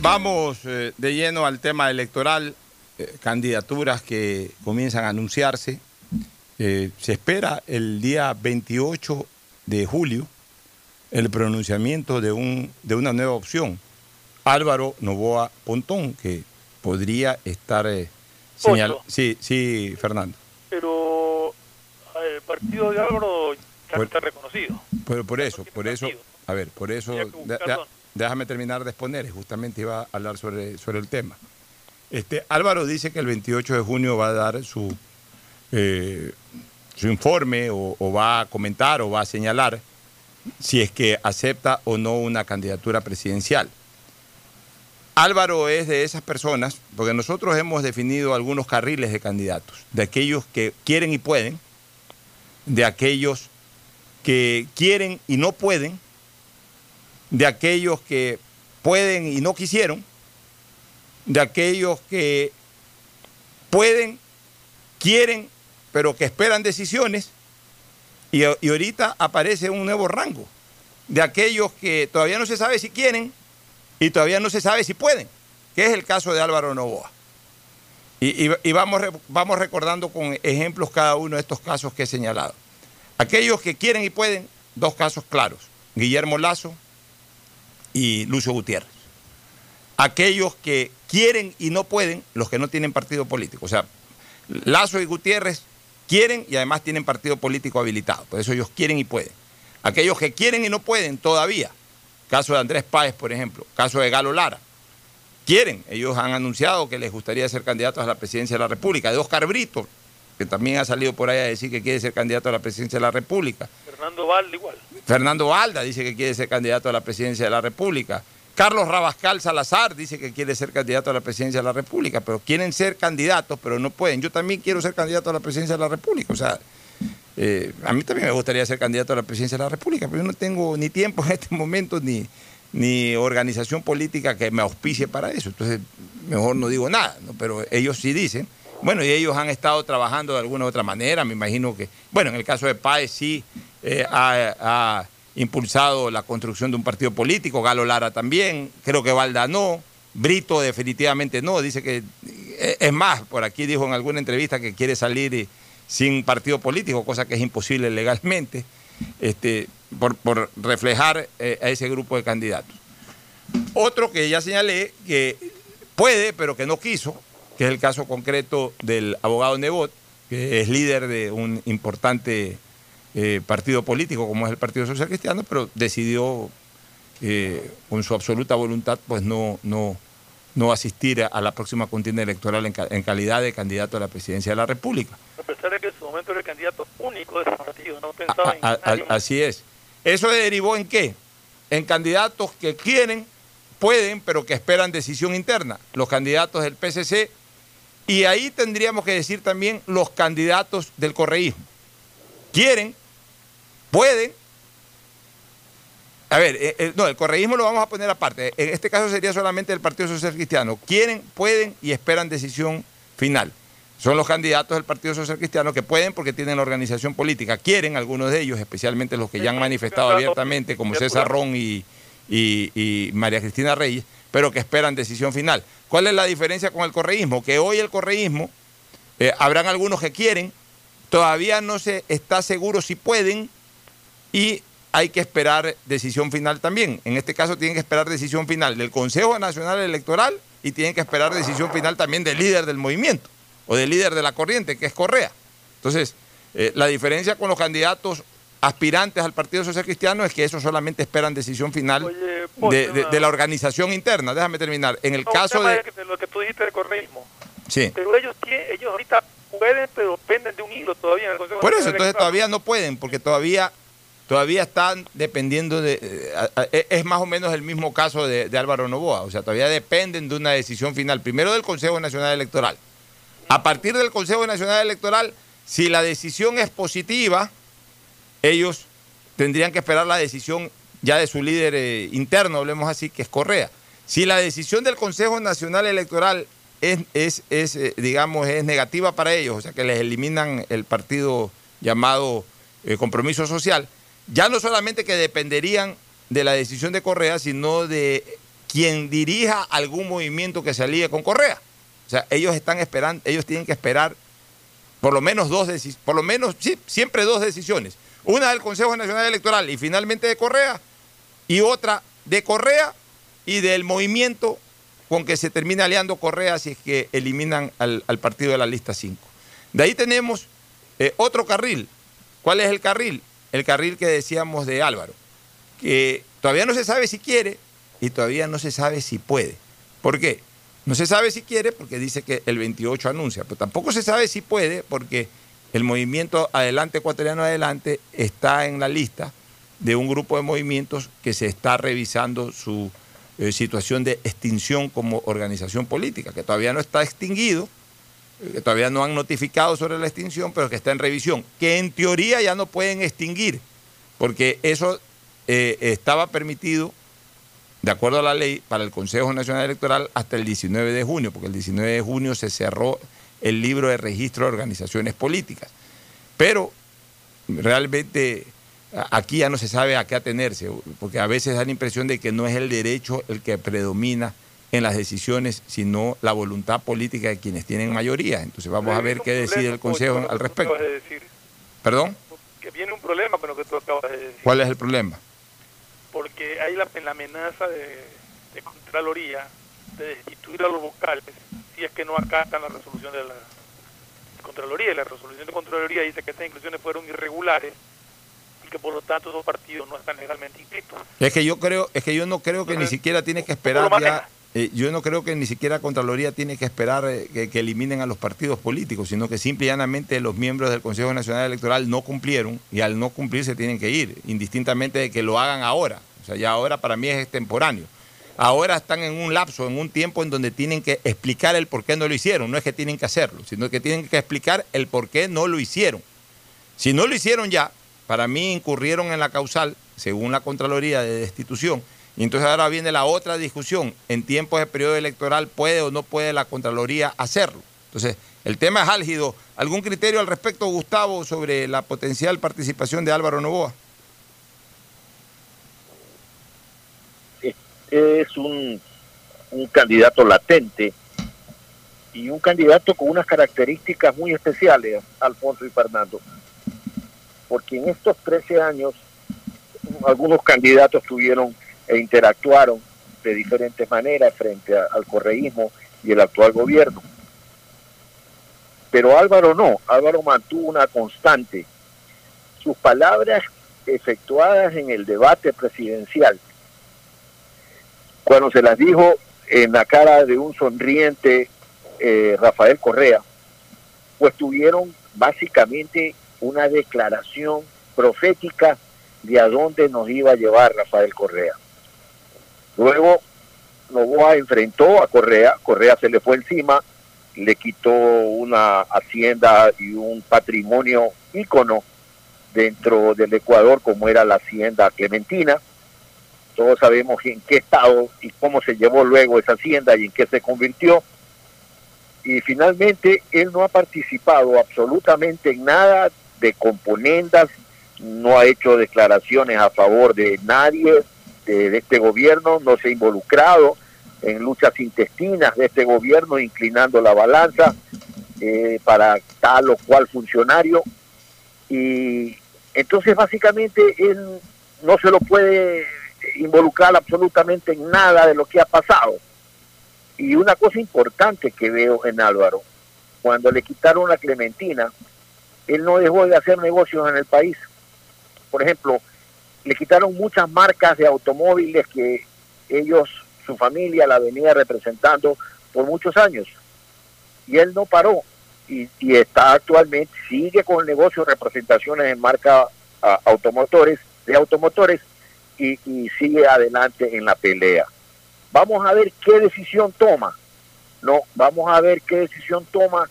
Vamos eh, de lleno al tema electoral, eh, candidaturas que comienzan a anunciarse. Eh, se espera el día 28 de julio el pronunciamiento de, un, de una nueva opción. Álvaro Novoa Pontón, que podría estar señalado. Sí, sí, Fernando. Pero el partido de Álvaro ya está reconocido. Pero por eso, por eso, a ver, por eso, de- de- déjame terminar de exponer, justamente iba a hablar sobre, sobre el tema. Este, Álvaro dice que el 28 de junio va a dar su, eh, su informe o, o va a comentar o va a señalar si es que acepta o no una candidatura presidencial. Álvaro es de esas personas, porque nosotros hemos definido algunos carriles de candidatos, de aquellos que quieren y pueden, de aquellos que quieren y no pueden, de aquellos que pueden y no quisieron, de aquellos que pueden, quieren, pero que esperan decisiones, y, y ahorita aparece un nuevo rango, de aquellos que todavía no se sabe si quieren y todavía no se sabe si pueden, que es el caso de Álvaro Novoa. Y, y- vamos, vamos recordando con ejemplos cada uno de estos casos que he señalado. Aquellos que quieren y pueden, dos casos claros, Guillermo Lazo y Lucio Gutiérrez. Aquellos que quieren y no pueden, los que no tienen partido político. O sea, Lazo y Gutiérrez quieren y además tienen partido político habilitado. Por eso ellos quieren y pueden. Aquellos que quieren y no pueden todavía. Caso de Andrés Páez, por ejemplo. Caso de Galo Lara. Quieren. Ellos han anunciado que les gustaría ser candidatos a la presidencia de la República. De Oscar Brito, que también ha salido por ahí a decir que quiere ser candidato a la presidencia de la República. Fernando Valde igual. Fernando Valda dice que quiere ser candidato a la presidencia de la República. Carlos Rabascal Salazar dice que quiere ser candidato a la presidencia de la República, pero quieren ser candidatos, pero no pueden. Yo también quiero ser candidato a la presidencia de la República. O sea, eh, a mí también me gustaría ser candidato a la presidencia de la República, pero yo no tengo ni tiempo en este momento ni, ni organización política que me auspicie para eso. Entonces, mejor no digo nada, ¿no? pero ellos sí dicen. Bueno, y ellos han estado trabajando de alguna u otra manera, me imagino que, bueno, en el caso de Páez sí eh, ha, impulsado la construcción de un partido político, Galo Lara también, creo que Valda no, Brito definitivamente no, dice que, eh, es más, por aquí dijo en alguna entrevista que quiere salir eh, sin partido político, cosa que es imposible legalmente, este, por, por reflejar a ese grupo de candidatos. Otro que ya señalé que puede, pero que no quiso, que es el caso concreto del abogado Nebot, que es líder de un importante eh, partido político como es el Partido Social Cristiano, pero decidió eh, con su absoluta voluntad pues no, no, no asistir a, la próxima contienda electoral en, calidad de candidato a la presidencia de la República. A pesar de que en su momento era el candidato único de ese partido, no pensaba en Así es. ¿Eso derivó en qué? En candidatos que quieren, pueden, pero que esperan decisión interna. Los candidatos del PCC y ahí tendríamos que decir también los candidatos del correísmo. Quieren, pueden, a ver, eh, eh, no, el correísmo lo vamos a poner aparte. En este caso sería solamente el Partido Social Cristiano. Quieren, pueden y esperan decisión final. Son los candidatos del Partido Social Cristiano que pueden porque tienen la organización política. Quieren, algunos de ellos, especialmente los que ya han manifestado abiertamente, como César Ron y, María Cristina Reyes, pero que esperan decisión final. ¿Cuál es la diferencia con el correísmo? Que hoy el correísmo, eh, habrán algunos que quieren, todavía no se está seguro si pueden y hay que esperar decisión final también. En este caso tienen que esperar decisión final del Consejo Nacional Electoral y tienen que esperar decisión final también del líder del movimiento o del líder de la corriente, que es Correa. Entonces, eh, la diferencia con los candidatos aspirantes al Partido Social Cristiano es que esos solamente esperan decisión final de, la organización interna. Déjame terminar. En el caso de... Lo que tú dijiste del correísmo. Sí. Pero ellos, ellos ahorita pueden, pero dependen de un hilo todavía en el Consejo Por eso, entonces todavía no pueden, porque todavía todavía están dependiendo de... Eh, es más o menos el mismo caso de, Álvaro Novoa, o sea, todavía dependen de una decisión final, primero del Consejo Nacional Electoral. A partir del Consejo Nacional Electoral, si la decisión es positiva, ellos tendrían que esperar la decisión ya de su líder eh, interno, hablemos así, que es Correa. Si la decisión del Consejo Nacional Electoral es, es, es eh, digamos, es negativa para ellos, o sea, que les eliminan el partido llamado Compromiso Social, ya no solamente que dependerían de la decisión de Correa, sino de quien dirija algún movimiento que se alíe con Correa. O sea, ellos están esperando, ellos tienen que esperar por lo menos dos decisiones, por lo menos, siempre dos decisiones. Una del Consejo Nacional Electoral y finalmente de Correa, y otra de Correa y del movimiento con que se termina aliando Correa si es que eliminan al, partido de la lista 5. De ahí tenemos eh, otro carril. ¿Cuál es el carril? el carril que decíamos de Álvaro, que todavía no se sabe si quiere y todavía no se sabe si puede. ¿Por qué? No se sabe si quiere porque dice que el 28 anuncia, pero tampoco se sabe si puede porque el movimiento Adelante Ecuatoriano Adelante está en la lista de un grupo de movimientos que se está revisando su eh, situación de extinción como organización política, que todavía no está extinguido, que todavía no han notificado sobre la extinción, pero que está en revisión, que en teoría ya no pueden extinguir, porque eso eh, estaba permitido, de acuerdo a la ley, para el Consejo Nacional Electoral hasta el 19 de junio, porque el 19 de junio se cerró el libro de registro de organizaciones políticas. Pero realmente aquí ya no se sabe a qué atenerse, porque a veces da la impresión de que no es el derecho el que predomina en las decisiones, sino la voluntad política de quienes tienen mayoría. Entonces vamos a ver qué decide el Consejo al respecto. ¿Perdón? Que viene un problema con lo que tú acabas de decir. ¿Cuál es el problema? Porque hay la, amenaza de, de Contraloría de destituir a los vocales si es que no acatan la resolución de la Contraloría. Y la resolución de Contraloría dice que estas inclusiones fueron irregulares y que por lo tanto esos partidos no están legalmente inscritos. Es que yo creo, es que yo no creo que ni siquiera tiene que esperar ya eh, yo no creo que ni siquiera Contraloría tiene que esperar eh, que, eliminen a los partidos políticos, sino que simple y llanamente los miembros del Consejo Nacional Electoral no cumplieron y al no cumplir se tienen que ir, indistintamente de que lo hagan ahora. O sea, ya ahora para mí es extemporáneo. Ahora están en un lapso, en un tiempo en donde tienen que explicar el por qué no lo hicieron. No es que tienen que hacerlo, sino que tienen que explicar el por qué no lo hicieron. Si no lo hicieron ya, para mí incurrieron en la causal, según la Contraloría de destitución, y entonces ahora viene la otra discusión. En tiempos de periodo electoral, ¿puede o no puede la Contraloría hacerlo? Entonces, el tema es álgido. ¿Algún criterio al respecto, Gustavo, sobre la potencial participación de Álvaro Novoa? Es un, un candidato latente y un candidato con unas características muy especiales, Alfonso y Fernando. Porque en estos 13 años, algunos candidatos tuvieron e interactuaron de diferentes maneras frente al correísmo y el actual gobierno. Pero Álvaro no, Álvaro mantuvo una constante. Sus palabras efectuadas en el debate presidencial, cuando se las dijo en la cara de un sonriente eh, Rafael Correa, pues tuvieron básicamente una declaración profética de a dónde nos iba a llevar Rafael Correa. Luego Novoa enfrentó a Correa, Correa se le fue encima, le quitó una hacienda y un patrimonio ícono dentro del Ecuador como era la hacienda Clementina. Todos sabemos en qué estado y cómo se llevó luego esa hacienda y en qué se convirtió. Y finalmente él no ha participado absolutamente en nada de componendas, no ha hecho declaraciones a favor de nadie de, este gobierno, no se ha involucrado en luchas intestinas de este gobierno, inclinando la balanza eh, para tal o cual funcionario. Y entonces básicamente él no se lo puede involucrar absolutamente en nada de lo que ha pasado. Y una cosa importante que veo en Álvaro, cuando le quitaron la Clementina, él no dejó de hacer negocios en el país. Por ejemplo, le quitaron muchas marcas de automóviles que ellos, su familia, la venía representando por muchos años. Y él no paró y, está actualmente, sigue con el negocio de representaciones en marca automotores, de automotores y, y sigue adelante en la pelea. Vamos a ver qué decisión toma. No, vamos a ver qué decisión toma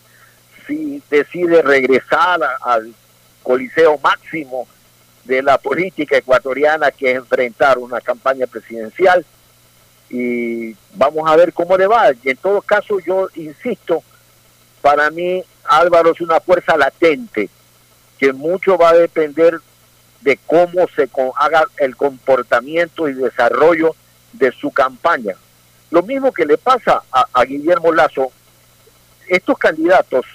si decide regresar al coliseo máximo de la política ecuatoriana que es enfrentar una campaña presidencial y vamos a ver cómo le va. Y en todo caso yo insisto, para mí Álvaro es una fuerza latente que mucho va a depender de cómo se haga el comportamiento y desarrollo de su campaña. Lo mismo que le pasa a, a Guillermo Lazo, estos candidatos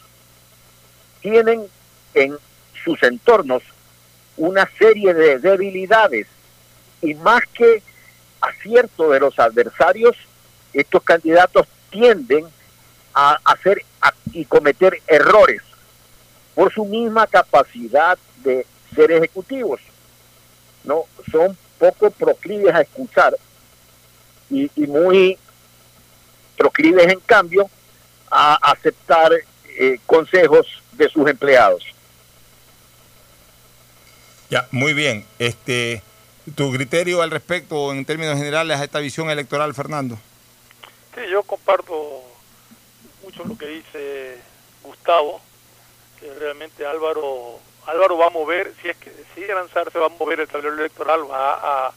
tienen en sus entornos una serie de debilidades y más que acierto de los adversarios, estos candidatos tienden a hacer y cometer errores por su misma capacidad de ser ejecutivos. No son poco proclives a escuchar y, muy proclives en cambio a aceptar eh, consejos de sus empleados. Ya, muy bien. Este, ¿Tu criterio al respecto en términos generales a esta visión electoral, Fernando? Sí, yo comparto mucho lo que dice Gustavo, que realmente Álvaro Álvaro va a mover, si es que decide lanzarse, va a mover el tablero electoral, va a,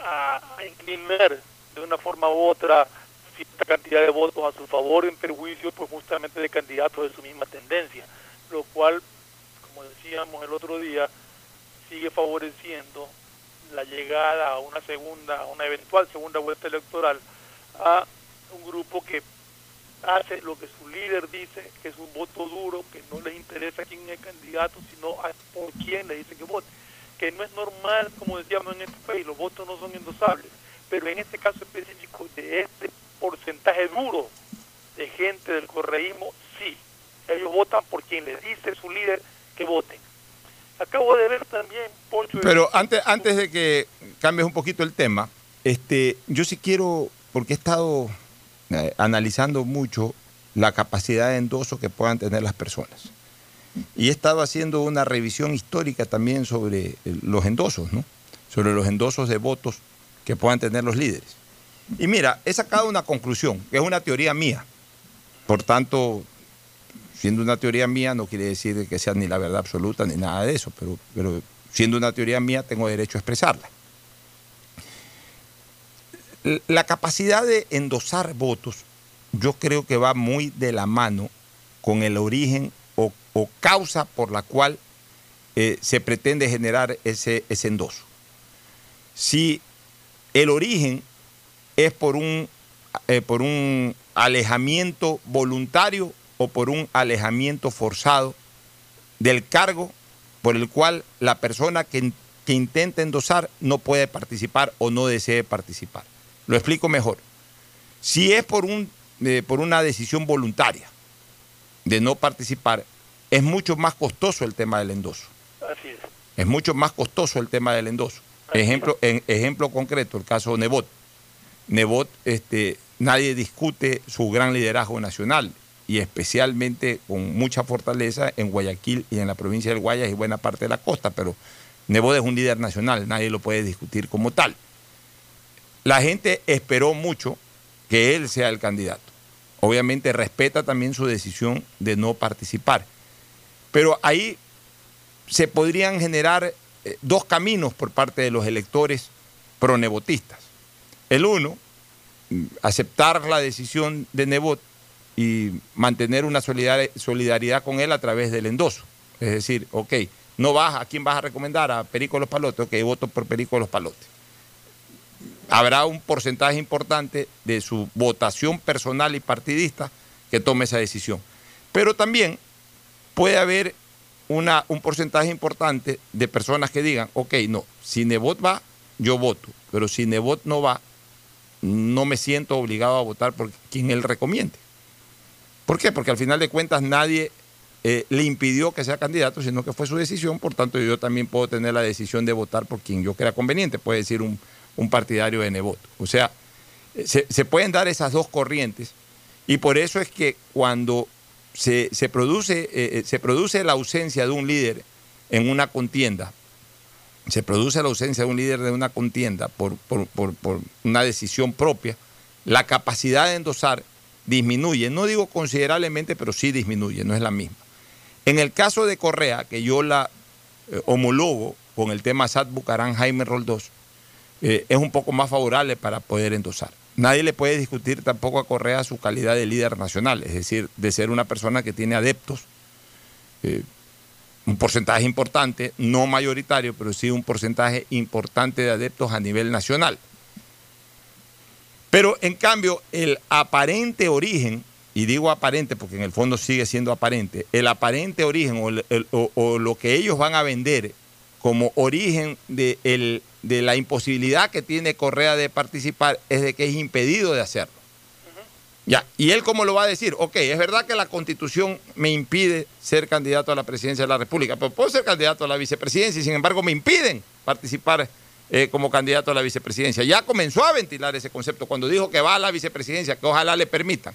a, inclinar de una forma u otra cierta cantidad de votos a su favor en perjuicio pues justamente de candidatos de su misma tendencia, lo cual como decíamos el otro día, sigue favoreciendo la llegada a una segunda, a una eventual segunda vuelta electoral a un grupo que hace lo que su líder dice, que es un voto duro, que no les interesa quién es candidato, sino a por quién le dice que vote. Que no es normal, como decíamos en este país, los votos no son endosables, pero en este caso específico de este porcentaje duro de gente del correísmo, sí, ellos votan por quien les dice su líder que voten. Acabo de ver también, Pero antes, antes de que cambies un poquito el tema, este, yo sí quiero, porque he estado eh, analizando mucho la capacidad de endoso que puedan tener las personas. Y he estado haciendo una revisión histórica también sobre eh, los endosos, ¿no? Sobre los endosos de votos que puedan tener los líderes. Y mira, he sacado una conclusión, que es una teoría mía. Por tanto, siendo una teoría mía no quiere decir que sea ni la verdad absoluta ni nada de eso, pero, pero siendo una teoría mía tengo derecho a expresarla. La capacidad de endosar votos yo creo que va muy de la mano con el origen o, causa por la cual eh, se pretende generar ese, ese endoso. Si el origen es por un, eh, por un alejamiento voluntario o por un alejamiento forzado del cargo por el cual la persona que, que intenta endosar no puede participar o no desee participar. Lo explico mejor. Si es por, un, eh, por una decisión voluntaria, de no participar, es mucho más costoso el tema del endoso. Así es. Es mucho más costoso el tema del endoso. Ejemplo, en, ejemplo concreto, el caso de Nebot. Nebot, este, nadie discute su gran liderazgo nacional y especialmente con mucha fortaleza en Guayaquil y en la provincia del Guayas y buena parte de la costa, pero Nebot es un líder nacional, nadie lo puede discutir como tal. La gente esperó mucho que él sea el candidato. Obviamente respeta también su decisión de no participar. Pero ahí se podrían generar eh, dos caminos por parte de los electores pronebotistas. El uno, mm, aceptar la decisión de Nebot y mantener una solidaridad con él a través del endoso. Es decir, ok, no vas, ¿a quién vas a recomendar? A Perico Los Palotes, ok, voto por Perico Los Palotes. Habrá un porcentaje importante de su votación personal y partidista que tome esa decisión. Pero también puede haber una, un porcentaje importante de personas que digan, ok, no, si Nebot va, yo voto, pero si Nebot no va, no me siento obligado a votar por quien él recomiende. ¿Por qué? Porque al final de cuentas nadie eh, le impidió que sea candidato, sino que fue su decisión, por tanto yo también puedo tener la decisión de votar por quien yo crea conveniente, puede decir un, partidario de Nebot. O sea, se, se pueden dar esas dos corrientes y por eso es que cuando se, produce, eh, eh, se produce la ausencia de un líder en una contienda, se produce la ausencia de un líder de una contienda por, por, una decisión propia, la capacidad de endosar disminuye, no digo considerablemente, pero sí disminuye, no es la misma. En el caso de Correa, que yo la eh, homologo con el tema Sad Bucarán Jaime Roldós, es un poco más favorable para poder endosar nadie le puede discutir tampoco a Correa su calidad de líder nacional, es decir, de ser una persona que tiene adeptos, eh, un porcentaje importante, no mayoritario, pero sí un porcentaje importante de adeptos a nivel nacional. Pero en cambio, el aparente origen, y digo aparente porque en el fondo sigue siendo aparente, el aparente origen o, lo que ellos van a vender como origen de el de la imposibilidad que tiene Correa de participar es de que es impedido de hacerlo. Ya, y él cómo lo va a decir, ok, es verdad que la constitución me impide ser candidato a la presidencia de la República, pero puedo ser candidato a la vicepresidencia y sin embargo me impiden participar eh, como candidato a la vicepresidencia. Ya comenzó a ventilar ese concepto cuando dijo que va a la vicepresidencia, que ojalá le permitan.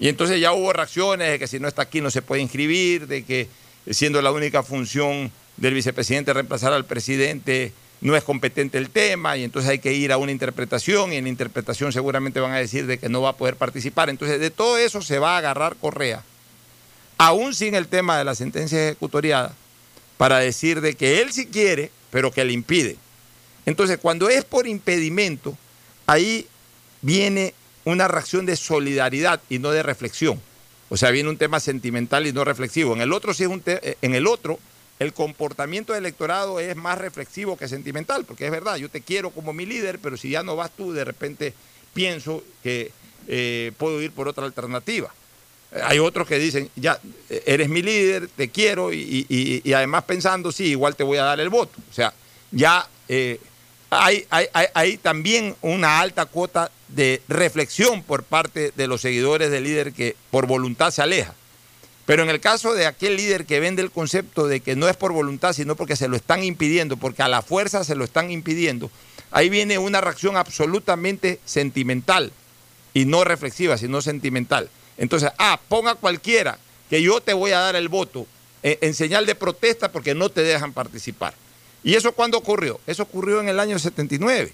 Y entonces ya hubo reacciones de que si no está aquí no se puede inscribir, de que siendo la única función del vicepresidente reemplazar al presidente, no es competente el tema y entonces hay que ir a una interpretación y en la interpretación seguramente van a decir de que no va a poder participar. Entonces de todo eso se va a agarrar Correa, aún sin el tema de la sentencia ejecutoriada, para decir de que él sí quiere, pero que le impide. Entonces cuando es por impedimento, ahí viene una reacción de solidaridad y no de reflexión. O sea, viene un tema sentimental y no reflexivo. En el otro sí es un en el otro el comportamiento del electorado es más reflexivo que sentimental, porque es verdad, yo te quiero como mi líder, pero si ya no vas tú, de repente pienso que eh, puedo ir por otra alternativa. Hay otros que dicen, ya, eres mi líder, te quiero, y, además pensando, sí, igual te voy a dar el voto. O sea, ya eh, hay, hay, hay, también una alta cuota de reflexión por parte de los seguidores del líder que por voluntad se aleja. Pero en el caso de aquel líder que vende el concepto de que no es por voluntad, sino porque se lo están impidiendo, porque a la fuerza se lo están impidiendo, ahí viene una reacción absolutamente sentimental y no reflexiva, sino sentimental. Entonces, ah, ponga cualquiera que yo te voy a dar el voto en, en señal de protesta porque no te dejan participar. ¿Y eso cuándo ocurrió? Eso ocurrió en el año 79,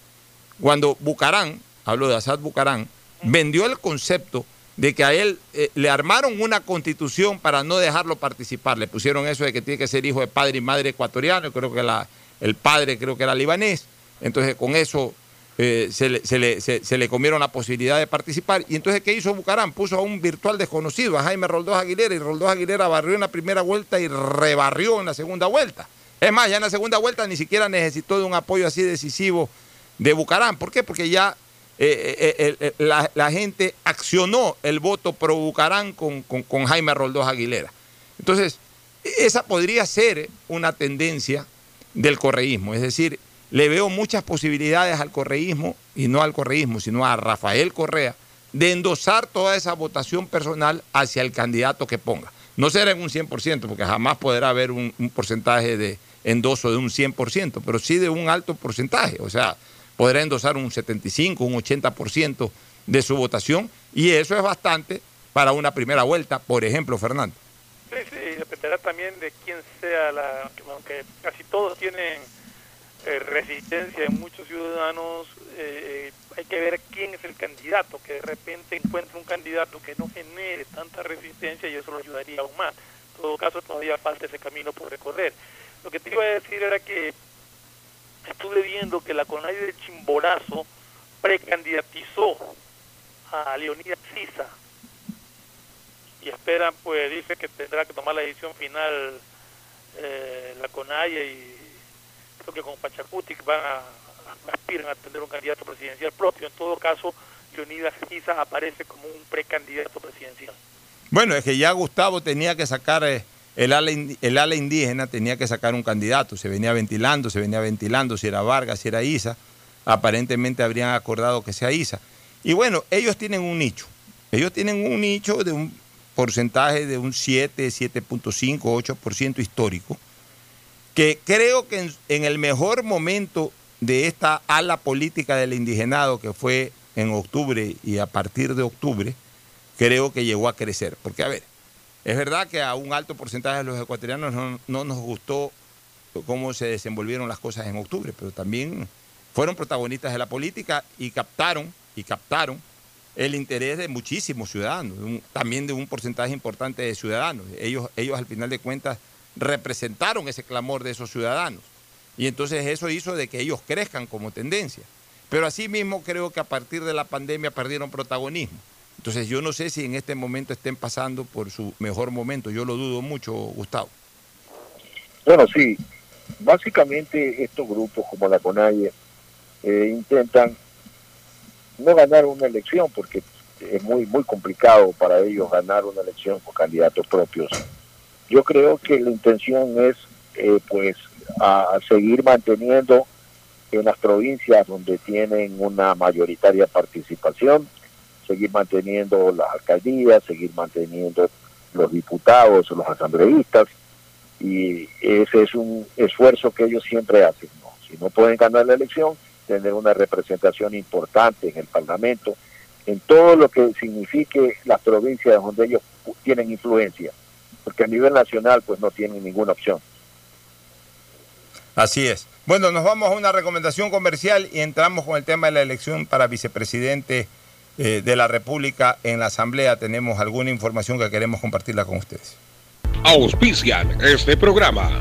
cuando Bucarán, hablo de Assad Bucarán, vendió el concepto de que a él eh, le armaron una constitución para no dejarlo participar. Le pusieron eso de que tiene que ser hijo de padre y madre ecuatoriano, creo que el padre creo que era libanés. Entonces con eso eh, se, le, se, le, comieron la posibilidad de participar. Y entonces, ¿qué hizo Bucarán? Puso a un virtual desconocido, a Jaime Roldós Aguilera, y Roldós Aguilera barrió en la primera vuelta y rebarrió en la segunda vuelta. Es más, ya en la segunda vuelta ni siquiera necesitó de un apoyo así decisivo de Bucarán. ¿Por qué? Porque ya eh, eh, eh, la, gente accionó el voto pro Bucarán con, con, Jaime Roldós Aguilera. Entonces, esa podría ser una tendencia del correísmo, es decir, le veo muchas posibilidades al correísmo, y no al correísmo, sino a Rafael Correa, de endosar toda esa votación personal hacia el candidato que ponga. No será en un 100%, porque jamás podrá haber un, un porcentaje de endoso de un 100%, pero sí de un alto porcentaje. O sea, podrá endosar un 75, un 80% de su votación, y eso es bastante para una primera vuelta, por ejemplo, Fernando. Sí, sí, dependerá también de quién sea la... Aunque casi todos tienen eh, resistencia en muchos ciudadanos, eh, hay que ver quién es el candidato, que de repente encuentre un candidato que no genere tanta resistencia y eso lo ayudaría aún más. En todo caso, todavía falta ese camino por recorrer. Lo que te iba a decir era que estuve viendo que la CONAI de Chimborazo precandidatizó a Leonidas Sisa y esperan, pues dice que tendrá que tomar la decisión final eh, la CONAI y creo que con Pachacuti van a, aspiran a tener un candidato presidencial propio. En todo caso, Leonidas Sisa aparece como un precandidato presidencial. Bueno, es que ya Gustavo tenía que sacar, eh, el, ala, el ala indígena tenía que sacar un candidato, se venía ventilando, se venía ventilando si era Vargas, si era Isa, aparentemente habrían acordado que sea Isa. Y bueno, ellos tienen un nicho, ellos tienen un nicho de un porcentaje de un 7, 7.5, 8% histórico, que creo que en, el mejor momento de esta ala política del indigenado, que fue en octubre y a partir de octubre, creo que llegó a crecer. Porque, a ver, es verdad que a un alto porcentaje de los ecuatorianos no, no nos gustó cómo se desenvolvieron las cosas en octubre, pero también fueron protagonistas de la política y captaron, y captaron el interés de muchísimos ciudadanos, también de un porcentaje importante de ciudadanos. Ellos, ellos al final de cuentas representaron ese clamor de esos ciudadanos. Y entonces eso hizo de que ellos crezcan como tendencia. Pero asimismo creo que a partir de la pandemia perdieron protagonismo. Entonces yo no sé si en este momento estén pasando por su mejor momento. Yo lo dudo mucho, Gustavo. Bueno, sí. Básicamente estos grupos como la CONAIE eh, intentan no ganar una elección porque es muy muy complicado para ellos ganar una elección con candidatos propios. Yo creo que la intención es eh, pues a, seguir manteniendo en las provincias donde tienen una mayoritaria participación, seguir manteniendo las alcaldías, seguir manteniendo los diputados los asambleístas, y ese es un esfuerzo que ellos siempre hacen. ¿no? Si no pueden ganar la elección, tener una representación importante en el Parlamento, en todo lo que signifique las provincias donde ellos tienen influencia, porque a nivel nacional pues no tienen ninguna opción. Así es. Bueno, nos vamos a una recomendación comercial y entramos con el tema de la elección para vicepresidente eh, de la República en la Asamblea. Tenemos alguna información que queremos compartirla con ustedes. Auspician este programa.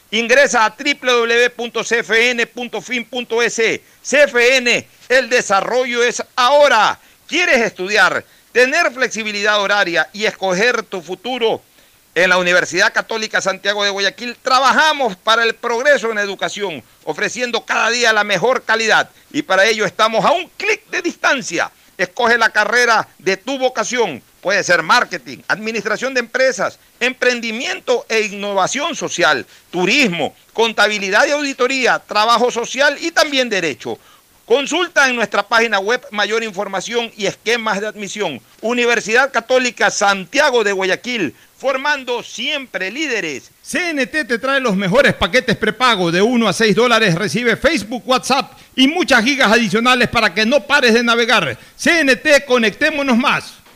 Ingresa a www.cfn.fin.es. CFN, el desarrollo es ahora. ¿Quieres estudiar, tener flexibilidad horaria y escoger tu futuro? En la Universidad Católica Santiago de Guayaquil trabajamos para el progreso en educación, ofreciendo cada día la mejor calidad y para ello estamos a un clic de distancia. Escoge la carrera de tu vocación. Puede ser marketing, administración de empresas, emprendimiento e innovación social, turismo, contabilidad y auditoría, trabajo social y también derecho. Consulta en nuestra página web mayor información y esquemas de admisión. Universidad Católica Santiago de Guayaquil, formando siempre líderes. CNT te trae los mejores paquetes prepago de 1 a 6 dólares. Recibe Facebook, WhatsApp y muchas gigas adicionales para que no pares de navegar. CNT, conectémonos más.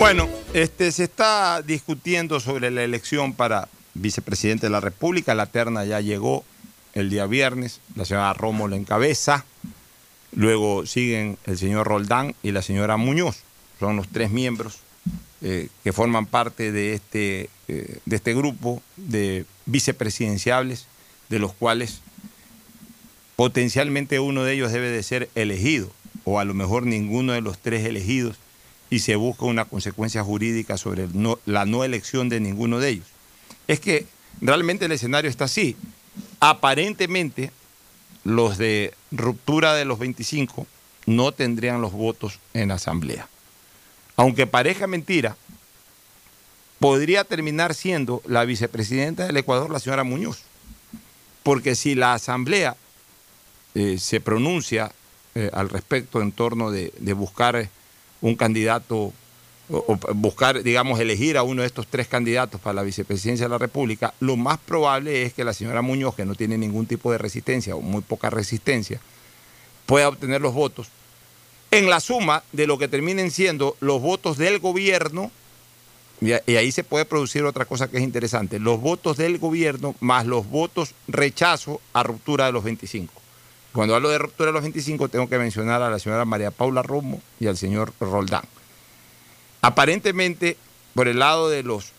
Bueno, este, se está discutiendo sobre la elección para vicepresidente de la República. La terna ya llegó el día viernes. La señora Romo la encabeza. Luego siguen el señor Roldán y la señora Muñoz. Son los tres miembros eh, que forman parte de este, eh, de este grupo de vicepresidenciables, de los cuales potencialmente uno de ellos debe de ser elegido, o a lo mejor ninguno de los tres elegidos, y se busca una consecuencia jurídica sobre la no elección de ninguno de ellos. Es que realmente el escenario está así. Aparentemente, los de ruptura de los 25 no tendrían los votos en la asamblea. Aunque parezca mentira, podría terminar siendo la vicepresidenta del Ecuador la señora Muñoz. Porque si la asamblea eh, se pronuncia eh, al respecto en torno de, buscar un candidato o, buscar, digamos, elegir a uno de estos tres candidatos para la vicepresidencia de la República, lo más probable es que la señora Muñoz, que no tiene ningún tipo de resistencia o muy poca resistencia, pueda obtener los votos en la suma de lo que terminen siendo los votos del gobierno, y ahí se puede producir otra cosa que es interesante, los votos del gobierno más los votos rechazo a ruptura de los 25. Cuando hablo de ruptura de los 25, tengo que mencionar a la señora María Paula Romo y al señor Roldán. Aparentemente, por el lado de los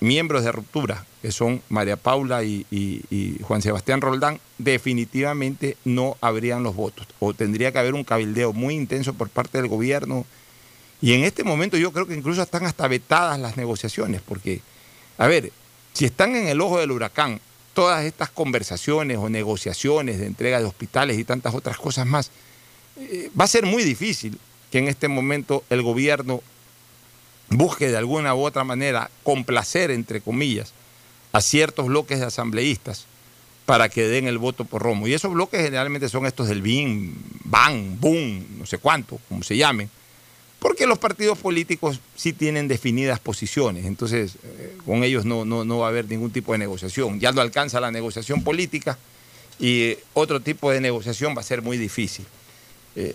miembros de ruptura, que son María Paula y, Juan Sebastián Roldán, definitivamente no habrían los votos. O tendría que haber un cabildeo muy intenso por parte del gobierno. Y en este momento yo creo que incluso están hasta vetadas las negociaciones, porque, a ver, si están en el ojo del huracán todas estas conversaciones o negociaciones de entrega de hospitales y tantas otras cosas más, eh, va a ser muy difícil que en este momento el gobierno busque de alguna u otra manera complacer, entre comillas, a ciertos bloques de asambleístas para que den el voto por Romo. Y esos bloques generalmente son estos del BIN, BAN, BUM, no sé cuánto, como se llamen, porque los partidos políticos sí tienen definidas posiciones, entonces eh, con ellos no, no, va a haber ningún tipo de negociación. Ya no alcanza la negociación política y eh, otro tipo de negociación va a ser muy difícil. Eh,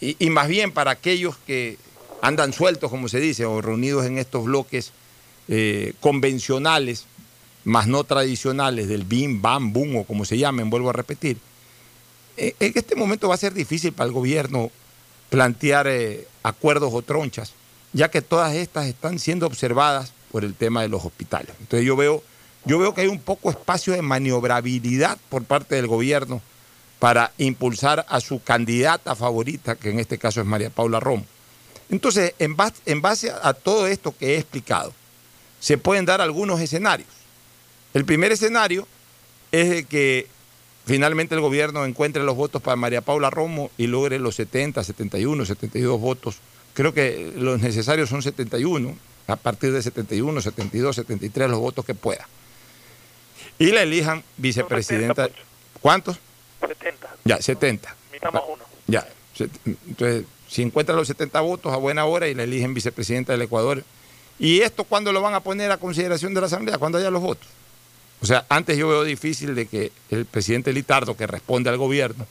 y, más bien para aquellos que andan sueltos, como se dice, o reunidos en estos bloques convencionales, más no tradicionales, del BIM, BAM, BUM o como se llamen, vuelvo a repetir, en este momento va a ser difícil para el gobierno plantear acuerdos o tronchas, ya que todas estas están siendo observadas por el tema de los hospitales. Entonces yo veo, yo veo que hay un poco espacio de maniobrabilidad por parte del gobierno para impulsar a su candidata favorita, que en este caso es María Paula Romo. Entonces, en base, en base a todo esto que he explicado, se pueden dar algunos escenarios. El primer escenario es que finalmente el gobierno encuentre los votos para María Paula Romo y logre los 70, 71, 72 votos. Creo que los necesarios son 71, a partir de 71, 72, 73 los votos que pueda. Y la elijan vicepresidenta. ¿Cuántos? 70. Ya, 70. Mitamos uno. Ya, entonces, si encuentran los 70 votos a buena hora y la eligen vicepresidenta del Ecuador. ¿Y esto cuándo lo van a poner a consideración de la Asamblea? Cuando haya los votos. O sea, antes yo veo difícil de que el presidente Litardo, que responde al gobierno,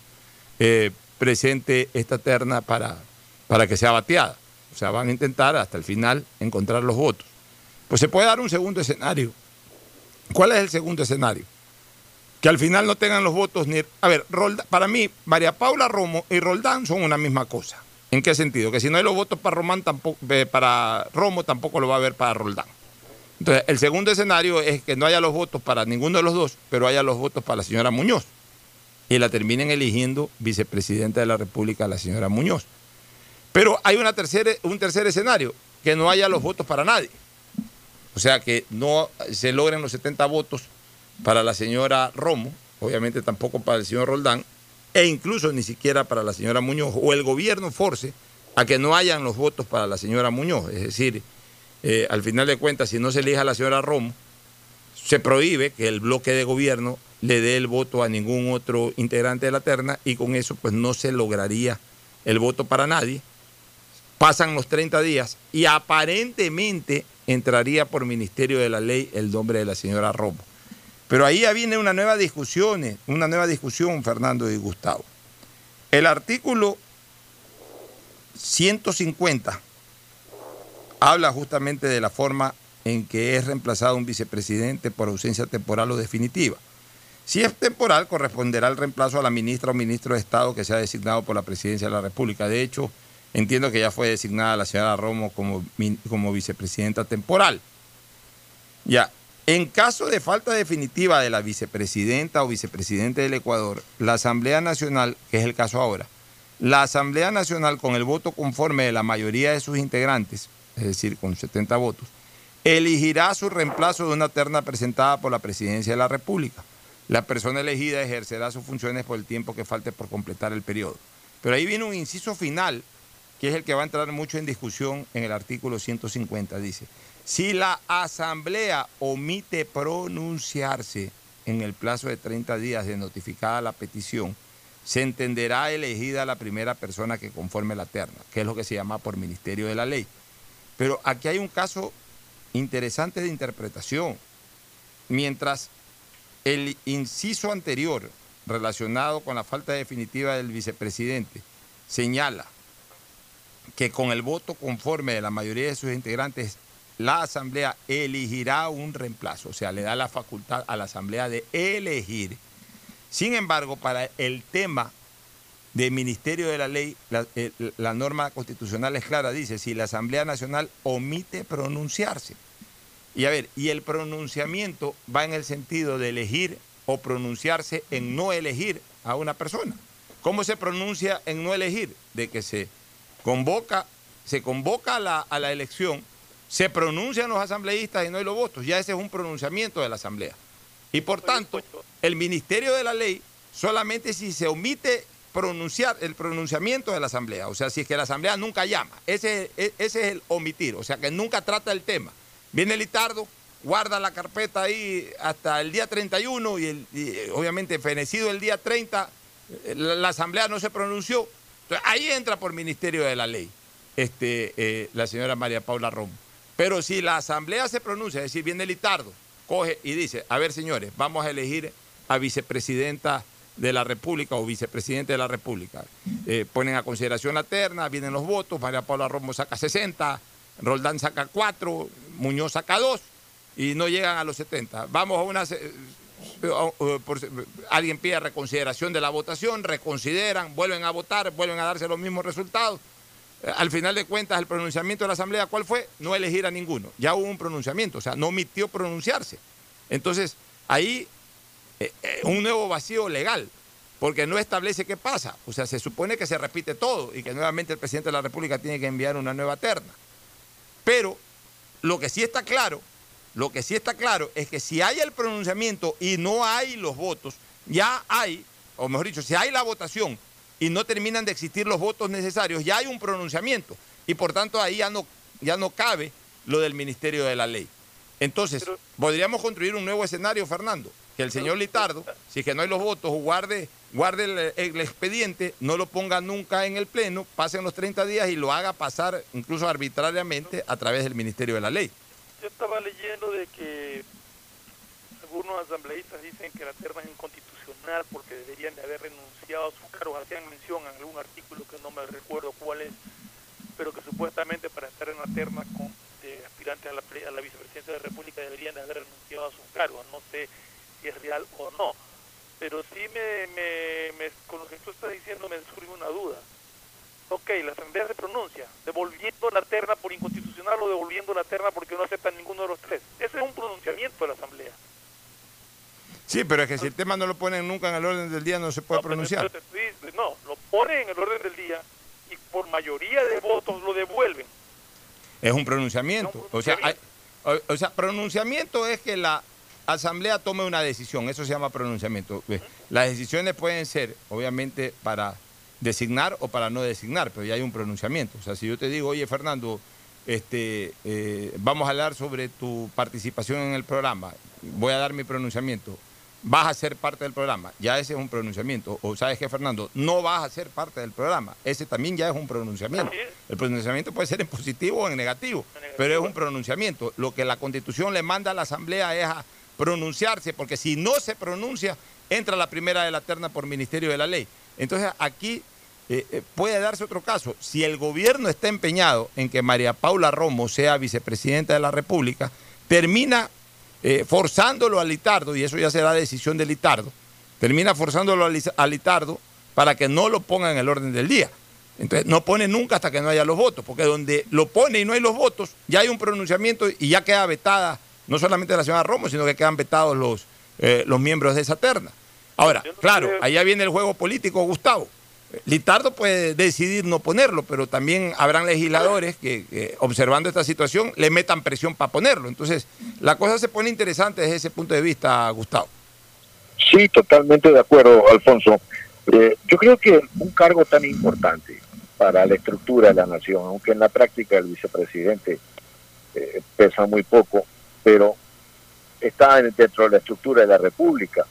eh, presente esta terna para, para que sea bateada. O sea, van a intentar hasta el final encontrar los votos. Pues se puede dar un segundo escenario. ¿Cuál es el segundo escenario? Que al final no tengan los votos ni... A ver, para mí, María Paula Romo y Roldán son una misma cosa. ¿En qué sentido? Que si no hay los votos para, Román, tampoco, eh, para Romo, tampoco lo va a haber para Roldán. Entonces, el segundo escenario es que no haya los votos para ninguno de los dos, pero haya los votos para la señora Muñoz. Y la terminen eligiendo vicepresidenta de la República, la señora Muñoz. Pero hay una tercera, un tercer escenario, que no haya los votos para nadie. O sea, que no se logren los 70 votos para la señora Romo, obviamente tampoco para el señor Roldán, e incluso ni siquiera para la señora Muñoz, o el gobierno force a que no hayan los votos para la señora Muñoz. Es decir, eh, al final de cuentas, si no se elige a la señora Romo, se prohíbe que el bloque de gobierno le dé el voto a ningún otro integrante de la terna y con eso pues no se lograría el voto para nadie. Pasan los 30 días y aparentemente entraría por Ministerio de la Ley el nombre de la señora Romo. Pero ahí ya viene una nueva discusión, eh, una nueva discusión, Fernando y Gustavo. El artículo 150 habla justamente de la forma en que es reemplazado un vicepresidente por ausencia temporal o definitiva. Si es temporal, corresponderá el reemplazo a la ministra o ministro de Estado que sea designado por la presidencia de la República. De hecho, entiendo que ya fue designada la señora Romo como, como vicepresidenta temporal. Ya, en caso de falta definitiva de la vicepresidenta o vicepresidente del Ecuador, la Asamblea Nacional, que es el caso ahora, la Asamblea Nacional con el voto conforme de la mayoría de sus integrantes, es decir, con 70 votos, elegirá su reemplazo de una terna presentada por la Presidencia de la República. La persona elegida ejercerá sus funciones por el tiempo que falte por completar el periodo. Pero ahí viene un inciso final, que es el que va a entrar mucho en discusión en el artículo 150. Dice, si la Asamblea omite pronunciarse en el plazo de 30 días de notificada la petición, se entenderá elegida la primera persona que conforme la terna, que es lo que se llama por Ministerio de la Ley. Pero aquí hay un caso interesante de interpretación. Mientras el inciso anterior relacionado con la falta definitiva del vicepresidente señala que con el voto conforme de la mayoría de sus integrantes la Asamblea elegirá un reemplazo, o sea, le da la facultad a la Asamblea de elegir. Sin embargo, para el tema del Ministerio de la Ley, la, eh, la norma constitucional es clara, dice, si la Asamblea Nacional omite pronunciarse. Y a ver, y el pronunciamiento va en el sentido de elegir o pronunciarse en no elegir a una persona. ¿Cómo se pronuncia en no elegir? De que se convoca, se convoca a la, a la elección, se pronuncian los asambleístas y no hay los votos. Ya ese es un pronunciamiento de la asamblea. Y por tanto, el Ministerio de la Ley solamente si se omite pronunciar el pronunciamiento de la asamblea, o sea, si es que la asamblea nunca llama, ese, ese es el omitir, o sea, que nunca trata el tema. Viene Litardo, guarda la carpeta ahí hasta el día 31 y, el, obviamente fenecido el día 30, eh, la, la, asamblea no se pronunció. Entonces, ahí entra por Ministerio de la Ley este, eh, la señora María Paula Romo. Pero si la asamblea se pronuncia, es decir, viene Litardo, coge y dice, a ver señores, vamos a elegir a vicepresidenta de la República o vicepresidente de la República. Eh, ponen a consideración la terna, vienen los votos, María Paula Romo saca 60, Roldán saca 4, Muñoz saca 2 y no llegan a los 70. Vamos a una... Por, alguien pide reconsideración de la votación, reconsideran, vuelven a votar, vuelven a darse los mismos resultados. Al final de cuentas, el pronunciamiento de la Asamblea, ¿cuál fue? No elegir a ninguno. Ya hubo un pronunciamiento, o sea, no omitió pronunciarse. Entonces, ahí eh, eh, un nuevo vacío legal, porque no establece qué pasa. O sea, se supone que se repite todo y que nuevamente el presidente de la República tiene que enviar una nueva terna. Pero lo que sí está claro, lo que sí está claro es que si hay el pronunciamiento y no hay los votos, ya hay, o mejor dicho, si hay la votación y no terminan de existir los votos necesarios, ya hay un pronunciamiento. Y por tanto ahí ya no, ya no cabe lo del Ministerio de la Ley. Entonces, podríamos construir un nuevo escenario, Fernando, que el señor Litardo, si es que no hay los votos, guarde, guarde el, expediente, no lo ponga nunca en el Pleno, pasen los 30 días y lo haga pasar incluso arbitrariamente a través del Ministerio de la Ley. Yo estaba leyendo de que algunos asambleístas dicen que la terna es inconstitucional porque deberían de haber renunciado a su cargo, hacían mención en algún artículo que no me recuerdo cuál es, pero que supuestamente para estar en la terna con de aspirantes a a la vicepresidencia de la República deberían de haber renunciado a sus cargos, no sé si es real o no, pero sí me, me, me con lo que tú estás diciendo me surge una duda. Ok, la Asamblea se pronuncia, devolviendo la terna por inconstitucional o devolviendo la terna porque no aceptan ninguno de los tres. Ese es un pronunciamiento de la Asamblea. Sí, pero es que si el tema no lo ponen nunca en el orden del día no se puede no, pronunciar. Pero, pero, no, lo ponen en el orden del día y por mayoría de votos lo devuelven. Es un pronunciamiento. Un pronunciamiento. O, sea, hay, o, o, sea, pronunciamiento es que la asamblea tome una decisión, eso se llama pronunciamiento. Las decisiones pueden ser, obviamente, para designar o para no designar, pero ya hay un pronunciamiento. O sea, si yo te digo, oye, Fernando, este, eh, vamos a hablar sobre tu participación en el programa, voy a dar mi pronunciamiento, vas a ser parte del programa, ya ese es un pronunciamiento. O sabes que, Fernando, no vas a ser parte del programa, ese también ya es un pronunciamiento. El pronunciamiento puede ser en positivo o en negativo, pero es un pronunciamiento. Lo que la constitución le manda a la Asamblea es a pronunciarse, porque si no se pronuncia, entra la primera de la terna por Ministerio de la Ley. Entonces aquí eh, eh, puede darse otro caso. Si el gobierno está empeñado en que María Paula Romo sea vicepresidenta de la República, termina eh, forzándolo a Litardo, y eso ya será decisión de Litardo, termina forzándolo a Litardo para que no lo ponga en el orden del día. Entonces no pone nunca hasta que no haya los votos, porque donde lo pone y no hay los votos, ya hay un pronunciamiento y ya queda vetada no solamente la señora Romo, sino que quedan vetados los, los miembros de esa terna. Ahora, claro, allá viene el juego político, Gustavo. Litardo puede decidir no ponerlo, pero también habrán legisladores que, observando esta situación le metan presión para ponerlo. Entonces, la cosa se pone interesante desde ese punto de vista, Gustavo. Sí, totalmente de acuerdo, Alfonso. Eh, yo creo que un cargo tan importante para la estructura de la nación, aunque en la práctica el vicepresidente eh, pesa muy poco, pero está dentro de la estructura de la República.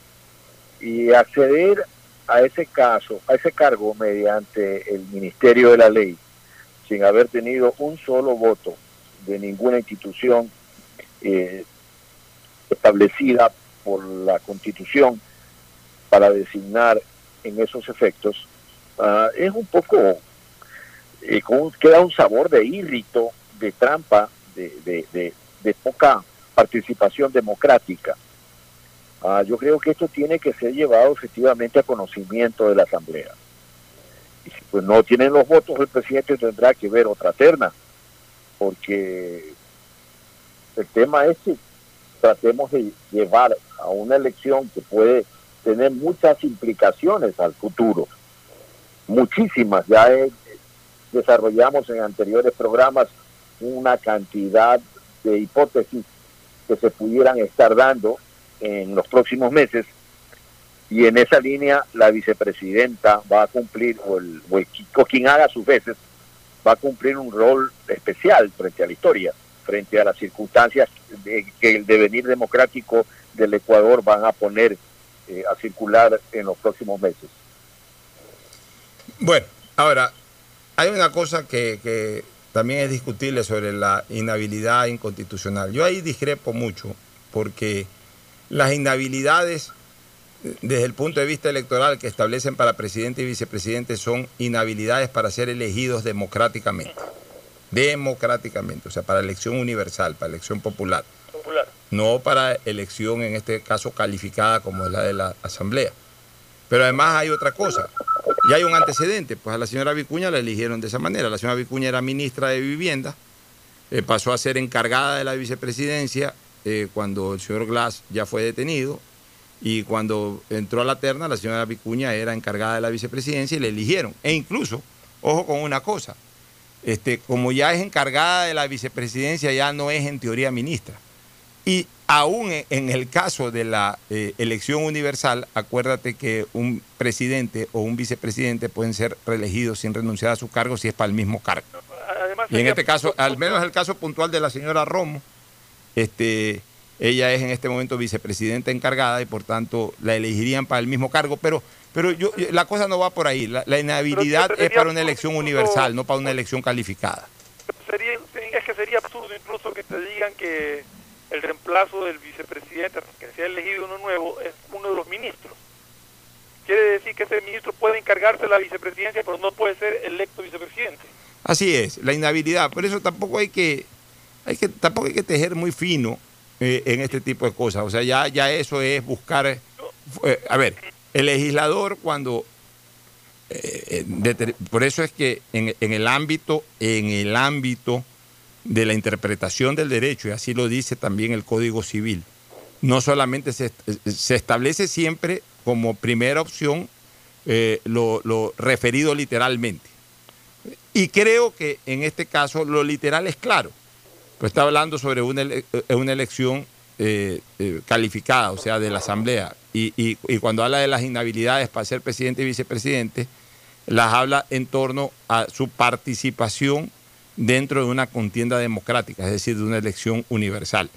Y acceder a ese caso, a ese cargo mediante el Ministerio de la Ley, sin haber tenido un solo voto de ninguna institución eh, establecida por la Constitución para designar en esos efectos, ah, es un poco, eh, queda un sabor de írrito, de trampa, de poca participación democrática. Ah, yo creo que esto tiene que ser llevado efectivamente a conocimiento de la Asamblea. Y si pues no tienen los votos, el presidente tendrá que ver otra terna, porque el tema es que tratemos de llevar a una elección que puede tener muchas implicaciones al futuro, muchísimas. Ya desarrollamos en anteriores programas una cantidad de hipótesis que se pudieran estar dando en los próximos meses y en esa línea la vicepresidenta va a cumplir, o, el, o, quien haga sus veces, va a cumplir un rol especial frente a la historia, frente a las circunstancias que el devenir democrático del Ecuador van a poner eh, a circular en los próximos meses. Bueno, ahora, hay una cosa que, que también es discutible sobre la inhabilidad inconstitucional. Yo ahí discrepo mucho, porque las inhabilidades desde el punto de vista electoral que establecen para presidente y vicepresidente son inhabilidades para ser elegidos democráticamente. Democráticamente, o sea, para elección universal, para elección popular. popular. No para elección, en este caso, calificada como es la de la Asamblea. Pero además hay otra cosa. Ya hay un antecedente, pues a la señora Vicuña la eligieron de esa manera. La señora Vicuña era ministra de Vivienda, eh, pasó a ser encargada de la vicepresidencia eh, cuando el señor Glass ya fue detenido y cuando entró a la terna, la señora Vicuña era encargada de la vicepresidencia y le eligieron. E incluso, ojo con una cosa, este, como ya es encargada de la vicepresidencia, ya no es en teoría ministra. Y aún en el caso de la eh, elección universal, acuérdate que un presidente o un vicepresidente pueden ser reelegidos sin renunciar a su cargo si es para el mismo cargo. y en este caso, al menos el caso puntual de la señora Romo, este, ella es en este momento vicepresidenta encargada y por tanto la elegirían para el mismo cargo, pero, pero yo, la cosa no va por ahí. La, inhabilidad es para una elección universal, no para una elección calificada. Sería, es que sería absurdo incluso que te digan que el reemplazo del vicepresidente, que sea elegido uno nuevo, es uno de los ministros. Quiere decir que ese ministro puede encargarse de la vicepresidencia, pero no puede ser electo vicepresidente. Así es, la inhabilidad. Por eso tampoco hay que hay que, tampoco hay que tejer muy fino eh, en este tipo de cosas. O sea, ya, ya eso es buscar. Eh, a ver, el legislador cuando. Eh, por eso es que en, el ámbito, en el ámbito de la interpretación del derecho, y así lo dice también el Código Civil, no solamente se, establece siempre como primera opción lo, lo referido literalmente. Y creo que en este caso lo literal es claro pues está hablando sobre una, eh, una elección eh, eh, calificada, o sea, de la Asamblea. Y, cuando habla de las inhabilidades para ser presidente y vicepresidente, las habla en torno a su participación dentro de una contienda democrática, es decir, de una elección universal.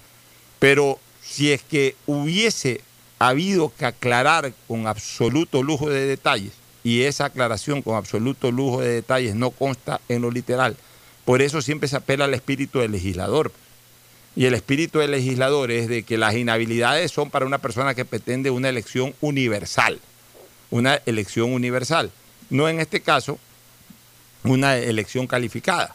Pero si es que hubiese habido que aclarar con absoluto lujo de detalles, y esa aclaración con absoluto lujo de detalles no consta en lo literal, por eso siempre se apela al espíritu del legislador. Y el espíritu del legislador es de que las inhabilidades son para una persona que pretende una elección universal. Una elección universal. No en este caso, una elección calificada.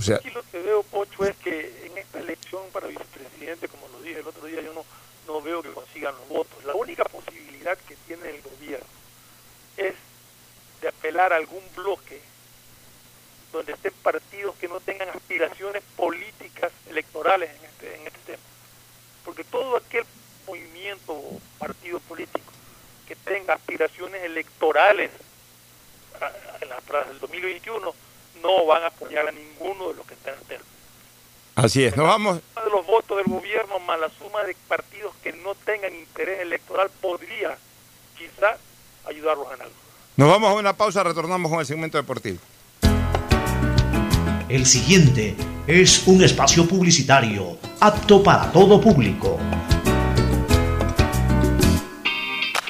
Yo o aquí lo que veo, Pocho, es que en esta elección para vicepresidente, como lo dije el otro día, yo no, no veo que consigan los votos. La única posibilidad que tiene el gobierno es de apelar a algún bloque donde estén partidos que no tengan aspiraciones políticas electorales en este, en este tema. Porque todo aquel movimiento o partido político que tenga aspiraciones electorales tras el 2021 no van a apoyar a ninguno de los que están en Así es, nos vamos. De los votos del gobierno más la suma de partidos que no tengan interés electoral podría quizá ayudarlos en algo. Nos vamos a una pausa, retornamos con el segmento deportivo. El siguiente es un espacio publicitario apto para todo público.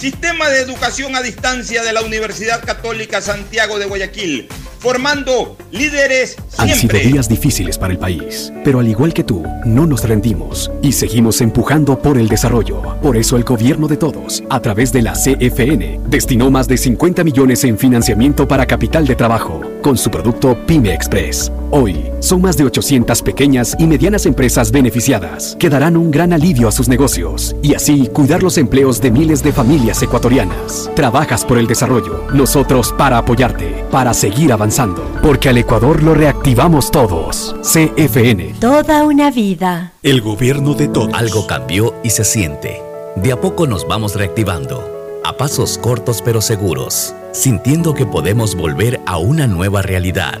Sistema de educación a distancia de la Universidad Católica Santiago de Guayaquil formando líderes siempre. Han sido días difíciles para el país, pero al igual que tú, no nos rendimos y seguimos empujando por el desarrollo. Por eso el gobierno de todos, a través de la CFN, destinó más de 50 millones en financiamiento para capital de trabajo con su producto Pyme Express. Hoy, son más de 800 pequeñas y medianas empresas beneficiadas que darán un gran alivio a sus negocios y así cuidar los empleos de miles de familias ecuatorianas. Trabajas por el desarrollo, nosotros para apoyarte, para seguir avanzando, porque al Ecuador lo reactivamos todos. CFN. Toda una vida. El gobierno de todos. Algo cambió y se siente. De a poco nos vamos reactivando a pasos cortos pero seguros, sintiendo que podemos volver a una nueva realidad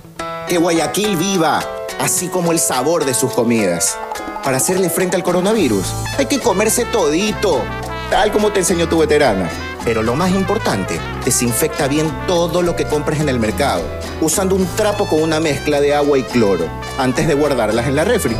Que Guayaquil viva así como el sabor de sus comidas. Para hacerle frente al coronavirus, hay que comerse todito, tal como te enseñó tu veterana. Pero lo más importante, desinfecta bien todo lo que compres en el mercado, usando un trapo con una mezcla de agua y cloro, antes de guardarlas en la refri.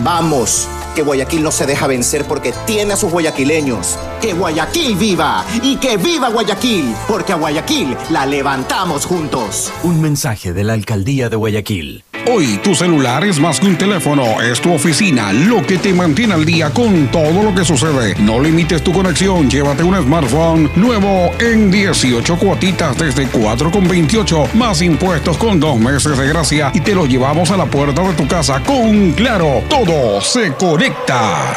¡Vamos! Que Guayaquil no se deja vencer porque tiene a sus guayaquileños. ¡Que Guayaquil viva! ¡Y que viva Guayaquil! Porque a Guayaquil la levantamos juntos. Un mensaje de la Alcaldía de Guayaquil. Hoy tu celular es más que un teléfono, es tu oficina, lo que te mantiene al día con todo lo que sucede. No limites tu conexión, llévate un smartphone nuevo en 18 cuotitas desde 4,28 más impuestos con dos meses de gracia y te lo llevamos a la puerta de tu casa con Claro. Todo se conecta.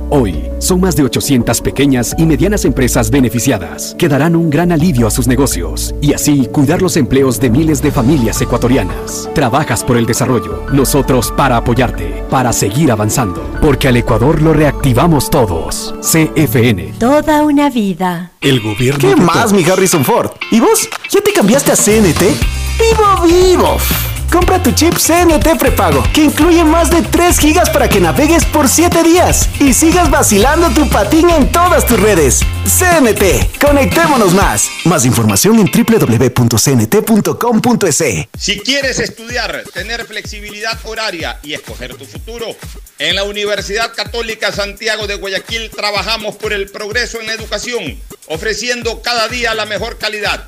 Hoy, son más de 800 pequeñas y medianas empresas beneficiadas que darán un gran alivio a sus negocios y así cuidar los empleos de miles de familias ecuatorianas. Trabajas por el desarrollo, nosotros para apoyarte, para seguir avanzando, porque al Ecuador lo reactivamos todos. CFN. Toda una vida. El gobierno. ¿Qué más, mi Harrison Ford? ¿Y vos? ¿Ya te cambiaste a CNT? ¡Vivo, vivo! Compra tu chip CNT prepago, que incluye más de 3 gigas para que navegues por 7 días y sigas vacilando tu patín en todas tus redes. CNT, conectémonos más. Más información en www.cnt.com.es. Si quieres estudiar, tener flexibilidad horaria y escoger tu futuro, en la Universidad Católica Santiago de Guayaquil trabajamos por el progreso en la educación, ofreciendo cada día la mejor calidad.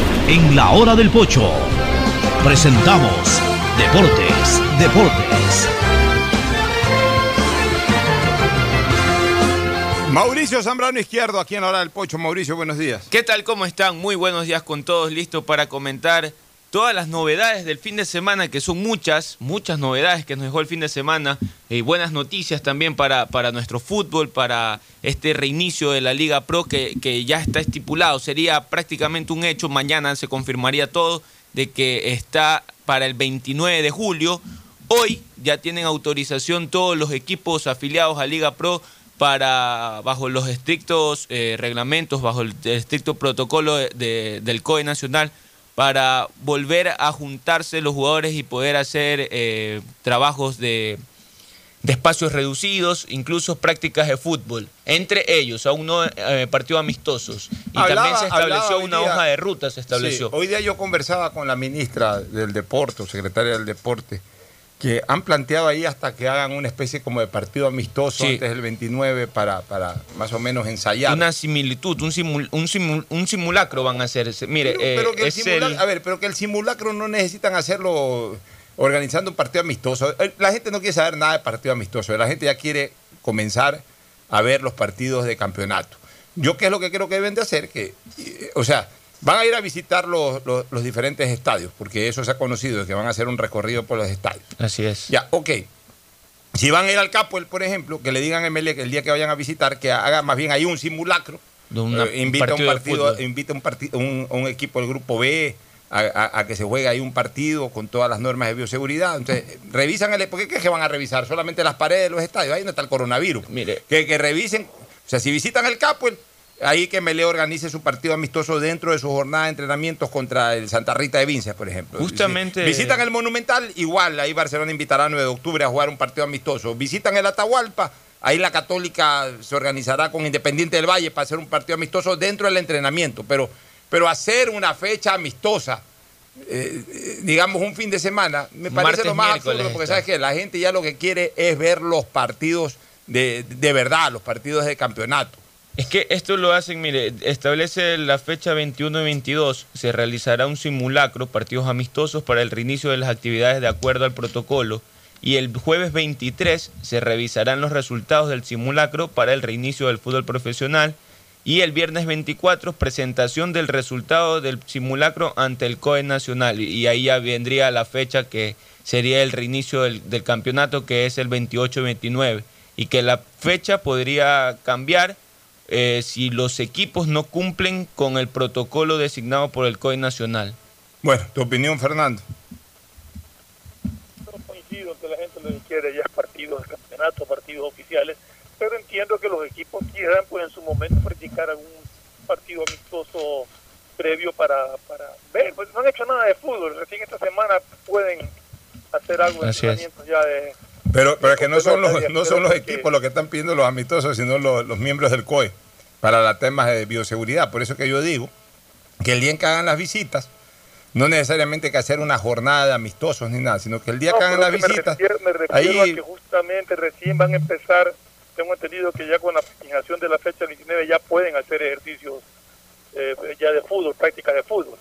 En la hora del pocho presentamos Deportes, Deportes. Mauricio Zambrano Izquierdo, aquí en la hora del pocho. Mauricio, buenos días. ¿Qué tal? ¿Cómo están? Muy buenos días con todos, listos para comentar todas las novedades del fin de semana, que son muchas, muchas novedades que nos dejó el fin de semana, y buenas noticias también para, para nuestro fútbol, para este reinicio de la Liga Pro que, que ya está estipulado. Sería prácticamente un hecho, mañana se confirmaría todo, de que está para el 29 de julio. Hoy ya tienen autorización todos los equipos afiliados a Liga Pro para, bajo los estrictos eh, reglamentos, bajo el estricto protocolo de- del COE Nacional, para volver a juntarse los jugadores y poder hacer eh, trabajos de, de espacios reducidos, incluso prácticas de fútbol. Entre ellos, aún no eh, partidos amistosos. Y Hablaba- también se estableció una día- hoja de ruta, se estableció. Sí, hoy día yo conversaba con la ministra del Deporte, o secretaria del Deporte, que han planteado ahí hasta que hagan una especie como de partido amistoso Sí. antes del 29 para, para más o menos ensayar. Una similitud, un, simul- un, simul- un simulacro van a hacer. Mire, eh, pero que el es simulacro, el- a ver, pero que el simulacro no necesitan hacerlo organizando un partido amistoso. Eh, La gente no quiere saber nada de partido amistoso. La gente ya quiere comenzar a ver los partidos de campeonato. Yo qué es lo que creo que deben de hacer, que, eh, o sea, van a ir a visitar los, los- los diferentes estadios, porque eso se ha conocido, que van a hacer un recorrido por los estadios. Así es. Ya, ok. Si van a ir al Capo, por ejemplo, que le digan a que el día que vayan a visitar, que haga más bien ahí un simulacro. De una- Eh, invita un un partido de partido, invita un, partido, un, un equipo del grupo B a, a- a que se juegue ahí un partido con todas las normas de bioseguridad. Entonces, revisan el. ¿Por qué crees que van a revisar? Solamente las paredes de los estadios. Ahí no está el coronavirus. Mire. Que, que revisen. O sea, si visitan el Capo, ahí que Mele organice su partido amistoso dentro de su jornada de entrenamientos contra el Santa Rita de Vincia, por ejemplo. Justamente- Si visitan el Monumental, igual, ahí Barcelona invitará el 9 de octubre a jugar un partido amistoso. Visitan el Atahualpa, ahí la Católica se organizará con Independiente del Valle para hacer un partido amistoso dentro del entrenamiento. Pero, pero hacer una fecha amistosa, eh, eh, digamos un fin de semana, me parece Martes, lo más absurdo, porque está. sabes que la gente ya lo que quiere es ver los partidos de, de verdad, los partidos de campeonato. Es que esto lo hacen, mire, establece la fecha 21 y 22, se realizará un simulacro, partidos amistosos para el reinicio de las actividades de acuerdo al protocolo, y el jueves 23 se revisarán los resultados del simulacro para el reinicio del fútbol profesional, y el viernes 24 presentación del resultado del simulacro ante el COE Nacional, y ahí ya vendría la fecha que sería el reinicio del, del campeonato, que es el 28-29, y que la fecha podría cambiar eh, si los equipos no cumplen con el protocolo designado por el COE Nacional. Bueno, tu opinión, Fernando. No coincido que la gente lo que quiere ya es partidos de campeonato, partidos oficiales, pero entiendo que los equipos quieran pues en su momento practicar algún partido amistoso previo para, para ver, pues no han hecho nada de fútbol, recién esta semana pueden hacer algo de entrenamientos ya de Pero, pero es que no son los, no son los equipos los que están pidiendo los amistosos, sino los, los miembros del COE para los temas de bioseguridad. Por eso que yo digo que el día en que hagan las visitas, no necesariamente hay que hacer una jornada de amistosos ni nada, sino que el día No, que hagan las que me visitas, refiero, me refiero ahí a que justamente recién van a empezar, tengo entendido que ya con la fijación de la fecha 29 ya pueden hacer ejercicios eh, ya de fútbol, prácticas de fútbol.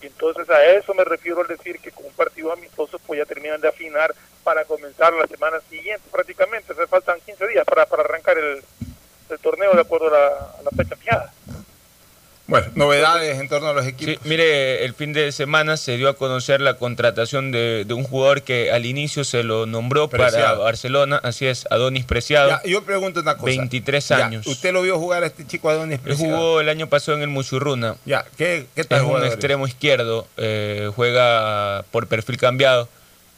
Y entonces a eso me refiero al decir que con un partido amistoso pues ya terminan de afinar para comenzar la semana siguiente prácticamente, se faltan 15 días para, para arrancar el, el torneo de acuerdo a la, a la fecha fijada. bueno, novedades en torno a los equipos. Sí, mire, el fin de semana se dio a conocer la contratación de, de un jugador que al inicio se lo nombró para Preciado. Barcelona, así es, Adonis Preciado, Ya, yo pregunto una cosa. 23 Ya, años. ¿Usted lo vio jugar a este chico Adonis Él Preciado? jugó el año pasado en el Muchurruna. Ya, ¿qué, qué tal Es un jugador es? extremo izquierdo, eh, juega por perfil cambiado,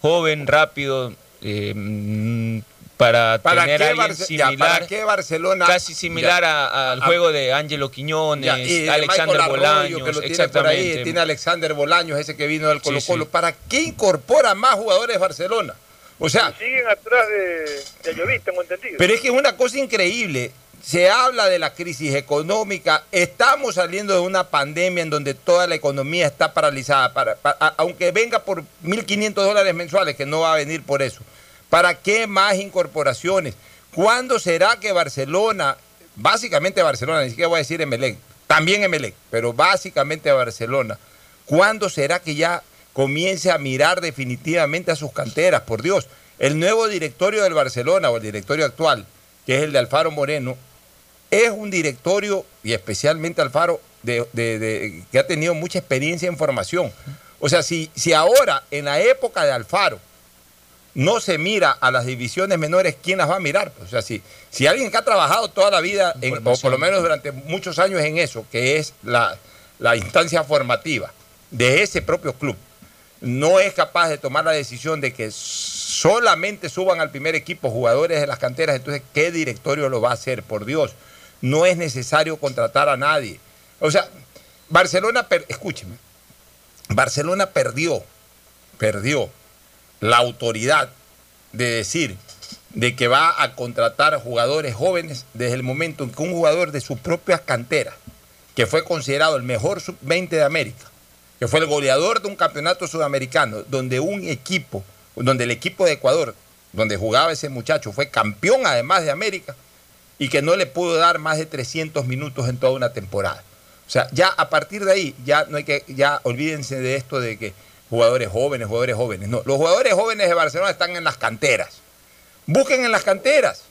joven, rápido, eh, para, ¿Para tener a alguien ya, similar, ¿para qué Barcelona? casi similar Ya. a- al Ah, juego de Ángelo Quiñones, Ya, y de Alexander Arroyo, Bolaños, que lo tiene por exactamente. ahí, tiene Alexander Bolaños, ese que vino del Colo Colo. sí. ¿Para qué incorpora más jugadores Barcelona? O sea, Siguen atrás de, de Ayoví, tengo entendido. pero es que es una cosa increíble. Se habla de la crisis económica, estamos saliendo de una pandemia en donde toda la economía está paralizada, aunque venga por 1.500 dólares mensuales, que no va a venir por eso. ¿Para qué más incorporaciones? ¿Cuándo será que Barcelona, básicamente Barcelona, ni siquiera voy a decir Emelec, también Emelec, pero básicamente Barcelona, ¿cuándo será que ya comience a mirar definitivamente a sus canteras? Por Dios, el nuevo directorio del Barcelona o el directorio actual, que es el de Alfaro Moreno, es un directorio, y especialmente Alfaro, de, de- de- que ha tenido mucha experiencia en formación. O sea, si, si ahora, en la época de Alfaro, no se mira a las divisiones menores, ¿quién las va a mirar? O sea, si, si alguien que ha trabajado toda la vida, en- o por lo menos durante muchos años en eso, que es la, la instancia formativa de ese propio club, no es capaz de tomar la decisión de que solamente suban al primer equipo jugadores de las canteras, entonces, ¿qué directorio lo va a hacer? Por Dios, no es necesario contratar a nadie. O sea, Barcelona, escúcheme, Barcelona perdió, perdió la autoridad de decir de que va a contratar jugadores jóvenes desde el momento en que un jugador de sus propias canteras, que fue considerado el mejor sub-20 de América, que fue el goleador de un campeonato sudamericano, donde un equipo, donde el equipo de Ecuador, donde jugaba ese muchacho, fue campeón además de América, y que no le pudo dar más de 300 minutos en toda una temporada. O sea, ya a partir de ahí, ya no hay que, ya olvídense de esto de que jugadores jóvenes, jugadores jóvenes. No, los jugadores jóvenes de Barcelona están en las canteras. Busquen en las canteras.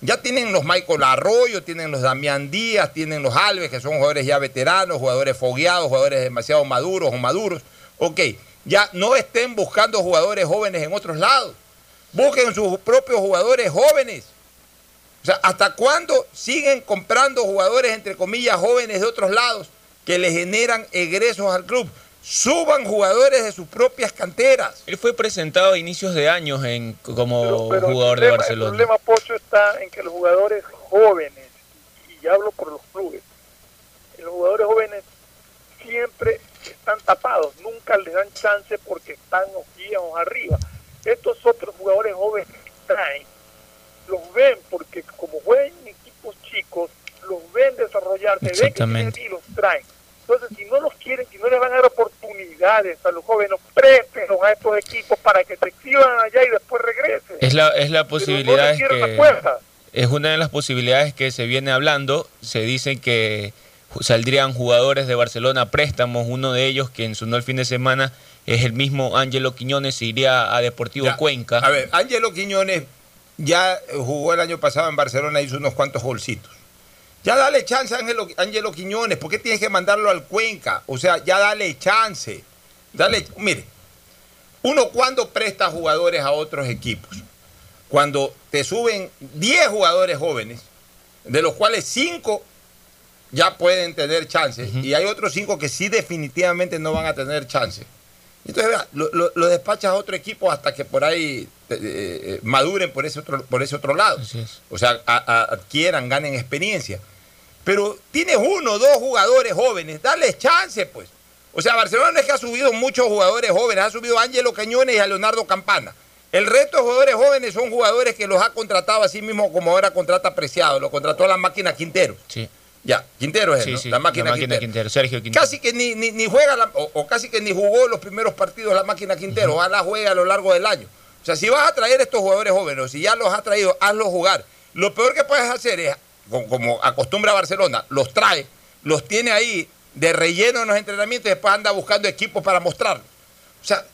Ya tienen los Michael Arroyo, tienen los Damián Díaz, tienen los Alves, que son jugadores ya veteranos, jugadores fogueados, jugadores demasiado maduros o maduros. Ok, ya no estén buscando jugadores jóvenes en otros lados. Busquen sus propios jugadores jóvenes. O sea, ¿hasta cuándo siguen comprando jugadores, entre comillas, jóvenes de otros lados que le generan egresos al club? Suban jugadores de sus propias canteras. Él fue presentado a inicios de años en, como Pero jugador de Barcelona. El problema, Pocho, está en que los jugadores jóvenes, y ya hablo por los clubes, los jugadores jóvenes siempre están tapados, nunca les dan chance porque están ojos arriba. Estos otros jugadores jóvenes traen, los ven porque como juegan en equipos chicos, los ven desarrollarse, ven que y los traen. Entonces, si no los quieren, si no les van a dar oportunidades a los jóvenes, préstenlos a estos equipos para que se exhiban allá y después regresen. Es la, es la posibilidad no es que una de las posibilidades que se viene hablando. Se dice que saldrían jugadores de Barcelona a préstamos, uno de ellos que sonó el fin de semana es el mismo Ángelo Quiñones, iría a Deportivo Cuenca. A ver, Ángelo Quiñones ya jugó el año pasado en Barcelona, hizo unos cuantos golcitos. Ya dale chance a Ángelo, Ángelo Quiñones, ¿por qué tienes que mandarlo al Cuenca? O sea, ya dale chance. Dale, mire, uno cuando presta jugadores a otros equipos, cuando te suben 10 jugadores jóvenes, de los cuales 5 ya pueden tener chances, y hay otros 5 que sí definitivamente no van a tener chances. Entonces, lo, lo, despachas a otro equipo hasta que por ahí eh, eh, maduren por ese otro, por ese otro lado. O sea, adquieran, ganen experiencia. Pero tienes uno, dos jugadores jóvenes, darles chance, pues. O sea, Barcelona es que ha subido muchos jugadores jóvenes, ha subido a Ángelo Cañones y a Leonardo Campana. El resto de jugadores jóvenes son jugadores que los ha contratado así mismo como ahora contrata Preciado, lo contrató a la máquina Quintero. Sí. Ya, Quintero es la máquina, Quintero. Sergio Quintero. Casi que ni, ni, juega, o, casi que ni jugó los primeros partidos la máquina Quintero, ojalá juegue a lo largo del año. O sea, si vas a traer estos jugadores jóvenes, si ya los has traído, hazlos jugar. Lo peor que puedes hacer es, como, acostumbra Barcelona, los trae, los tiene ahí de relleno en los entrenamientos y después anda buscando equipos para mostrarlos. O sea,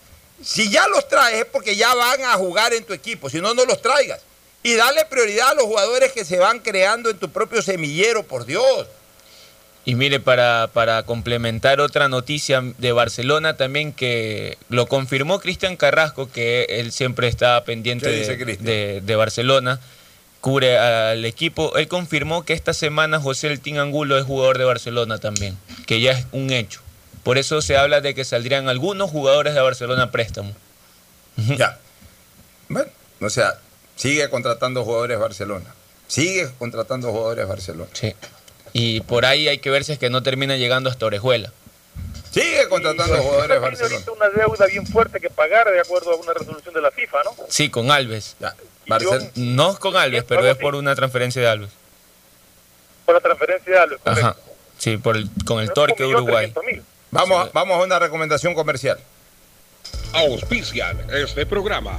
si ya los traes es porque ya van a jugar en tu equipo, si no, no los traigas. Y dale prioridad a los jugadores que se van creando en tu propio semillero, por Dios. Y mire, para, para complementar otra noticia de Barcelona también que lo confirmó Cristian Carrasco, que él siempre está pendiente de, de, Barcelona, cubre al equipo. Él confirmó que esta semana José El Tin Angulo es jugador de Barcelona también, que ya es un hecho. Por eso se habla de que saldrían algunos jugadores de Barcelona a préstamo. Ya. Bueno, o sea, Sigue contratando jugadores Barcelona. Sigue contratando jugadores Barcelona. Sí. Y por ahí hay que ver si es que no termina llegando hasta Orejuela. Sigue contratando jugadores Barcelona. Tiene una deuda bien fuerte que pagar de acuerdo a una resolución de la FIFA, ¿no? Sí, con Alves. Ya. No con Alves, pero es por una transferencia de Alves. Por la transferencia de Alves, Ajá. Sí, por el, con el Torque de Uruguay. Vamos, vamos a una recomendación comercial. Auspician este programa.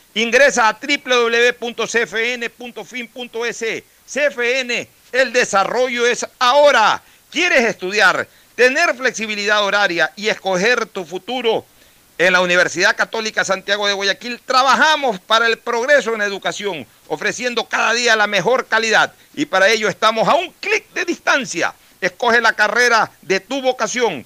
Ingresa a www.cfn.fin.es. CFN el desarrollo es ahora. ¿Quieres estudiar, tener flexibilidad horaria y escoger tu futuro? En la Universidad Católica Santiago de Guayaquil trabajamos para el progreso en educación, ofreciendo cada día la mejor calidad y para ello estamos a un clic de distancia. Escoge la carrera de tu vocación.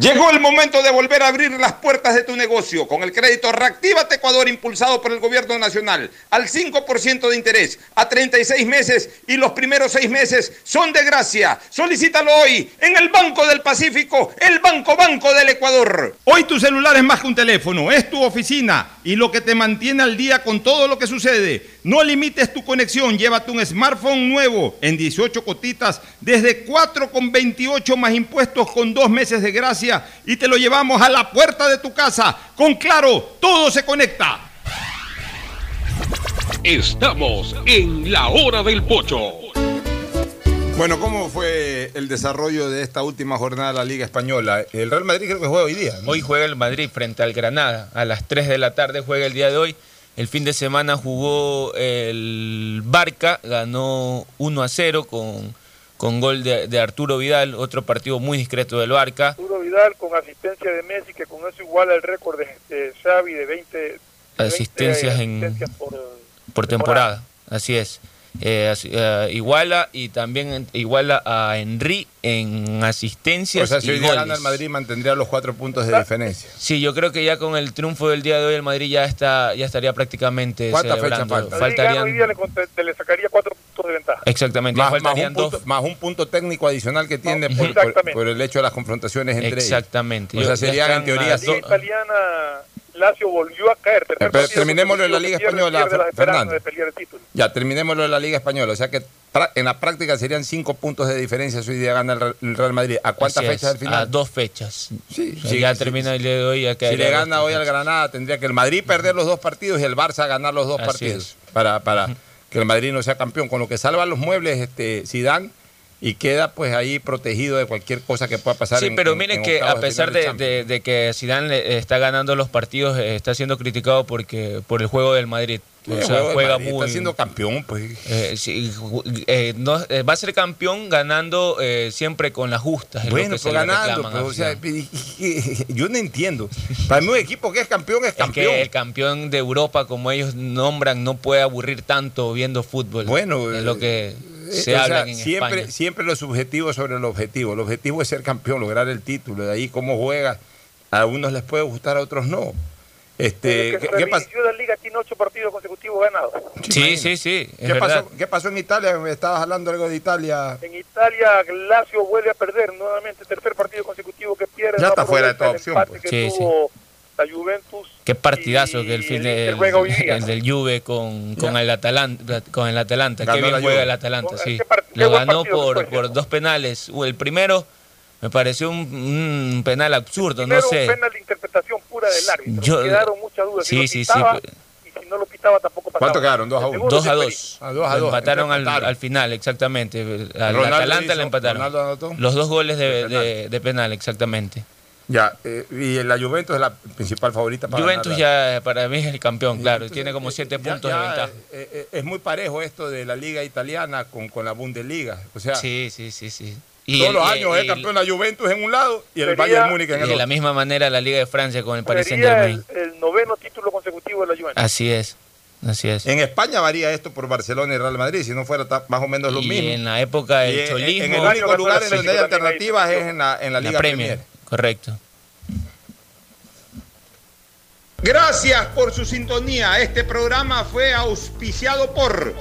Llegó el momento de volver a abrir las puertas de tu negocio con el crédito Reactívate Ecuador impulsado por el gobierno nacional al 5% de interés a 36 meses y los primeros 6 meses son de gracia. Solicítalo hoy en el Banco del Pacífico, el Banco Banco del Ecuador. Hoy tu celular es más que un teléfono, es tu oficina y lo que te mantiene al día con todo lo que sucede. No limites tu conexión, llévate un smartphone nuevo en 18 cotitas desde 4,28 más impuestos con 2 meses de gracia y te lo llevamos a la puerta de tu casa. Con Claro, todo se conecta. Estamos en la hora del pocho. Bueno, ¿cómo fue el desarrollo de esta última jornada de la Liga Española? El Real Madrid creo que juega hoy día. Hoy juega el Madrid frente al Granada. A las 3 de la tarde juega el día de hoy. El fin de semana jugó el Barca, ganó 1 a 0 con con gol de, Arturo Vidal, otro partido muy discreto del Barca. Arturo Vidal con asistencia de Messi, que con eso iguala el récord de, Xavi de 20, asistencias, en, por, temporada. Así es. eh, eh, iguala y también iguala a Henry en asistencias O sea, si y hoy día gana el Madrid mantendría los cuatro puntos de diferencia. Sí, yo creo que ya con el triunfo del día de hoy el Madrid ya está ya estaría prácticamente ¿Cuántas fechas celebrando. faltan? Madrid gana hoy Faltarían día le, cont- te le sacaría cuatro puntos de ventaja. exactamente, Más, más un punto, más un punto técnico adicional que tiene por, por- Exactamente. por el hecho de las confrontaciones entre ellos. Exactamente. O Yo- sea, serían en teoría a Liga italiana, Lazio volvió a caer. Tercer Pero terminémoslo en la Liga pierde, Española, pierde Fernando. de pelear el título. Ya, terminémoslo en la Liga Española. O sea que en la práctica serían cinco puntos de diferencia si hoy día gana el Re- el Real Madrid. ¿A cuántas fechas al final? A dos fechas. Sí, O sea, sí, ya sí, termina el día de hoy. Ya Si le gana hoy al Granada, tendría que el Madrid perder los dos partidos y el Barça ganar los dos Así partidos para, para que el Madrid no sea campeón. Con lo que salva los muebles este Zidane y queda pues ahí protegido de cualquier cosa que pueda pasar. Sí, en- pero en- miren en que a pesar de, de- de que Zidane le- está ganando los partidos, eh, está siendo criticado porque por el juego del Madrid. O sea, juega Madrid, muy. Está siendo campeón, pues. eh, sí, eh, no, eh, va a ser campeón ganando eh, siempre con las justas. es Bueno, pero ganando, pero, a o sea, yo no entiendo. Para mí un equipo que es campeón es Es campeón. que el campeón de Europa, como ellos nombran, no puede aburrir tanto viendo fútbol. Bueno, es lo que Eh, se o sea, habla en siempre, España. siempre lo subjetivo sobre el objetivo. El objetivo es ser campeón, lograr el título. De ahí cómo juega. A unos les puede gustar, a otros no. Este, ¿qué, qué pas- reinició la liga tiene ocho partidos consecutivos ganados. Sí, sí, sí. es qué verdad. pasó, qué pasó en Italia? Me estabas hablando algo de Italia. En Italia, Lazio vuelve a perder nuevamente, tercer partido consecutivo que pierde. Ya está fuera de toda opción, pues. que Sí, tuvo la Juventus. Qué partidazo que el fin el de, el del Juve con, con el Atalanta, con el Atalanta. Ganó Qué bien juega el Atalanta, sí. qué Lo ganó por, por dos penales. El primero me pareció un, un penal absurdo, no sé. un penal de interpretación pura del árbitro. Yo- Quedaron muchas dudas. Sí, si sí, sí, pues. Y no lo pitaba tampoco pasaba. ¿Cuánto quedaron? ¿Dos a El uno? segundo Dos a sí dos. A dos a Lo dos, empataron al, empataron. al final, exactamente. Al Ronaldo Atalanta le empataron. Los dos goles de, De penal. de- de penal, exactamente. Ya, eh, y la Juventus es la principal favorita para Juventus ganar la- ya para mí es el campeón, claro. Tiene como siete Ya- puntos ya, de ventaja. eh, eh, es muy parejo esto de la liga italiana con, con la Bundesliga. O sea, Sí, sí, sí, sí. todos el- los y- años y- es campeón la Juventus en un lado y el Sería- Bayern Múnich en Y el de la otro. misma manera la Liga de Francia con el Paris Saint Sería Germain. el, el noveno título de la Juventus. Así es, así es. En España varía esto por Barcelona y Real Madrid, si no fuera más o menos lo y mismo. en la época del en- cholismo, en el único lugar en donde hay alternativas es en la, en la la Liga Premier, Premier. correcto. Gracias por su sintonía. Este programa fue auspiciado por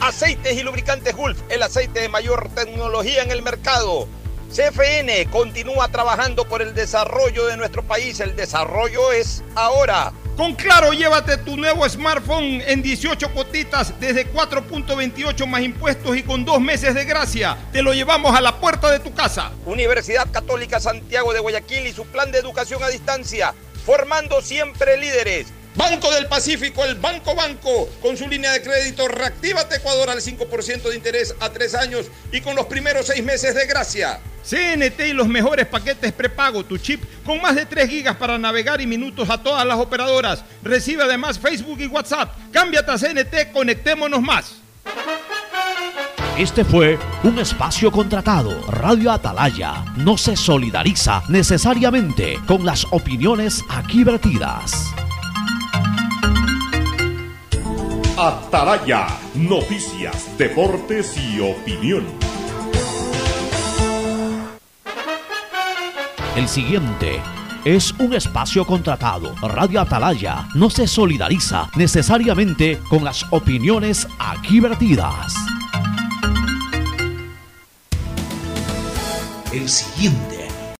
Aceites y Lubricantes Gulf, el aceite de mayor tecnología en el mercado. CFN continúa trabajando por el desarrollo de nuestro país. El desarrollo es ahora. Con Claro, llévate tu nuevo smartphone en 18 cuotitas desde 4.28 más impuestos y con dos meses de gracia. Te lo llevamos a la puerta de tu casa. Universidad Católica Santiago de Guayaquil y su plan de educación a distancia, formando siempre líderes. Banco del Pacífico, el Banco Banco, con su línea de crédito Reactívate Ecuador al 5% de interés a tres años y con los primeros seis meses de gracia. CNT y los mejores paquetes prepago, tu chip con más de 3 gigas para navegar y minutos a todas las operadoras. Recibe además Facebook y WhatsApp. Cámbiate a CNT, conectémonos más. Este fue un espacio contratado. Radio Atalaya no se solidariza necesariamente con las opiniones aquí vertidas. Atalaya, noticias, deportes y opinión. El siguiente es un espacio contratado. Radio Atalaya no se solidariza necesariamente con las opiniones aquí vertidas. El siguiente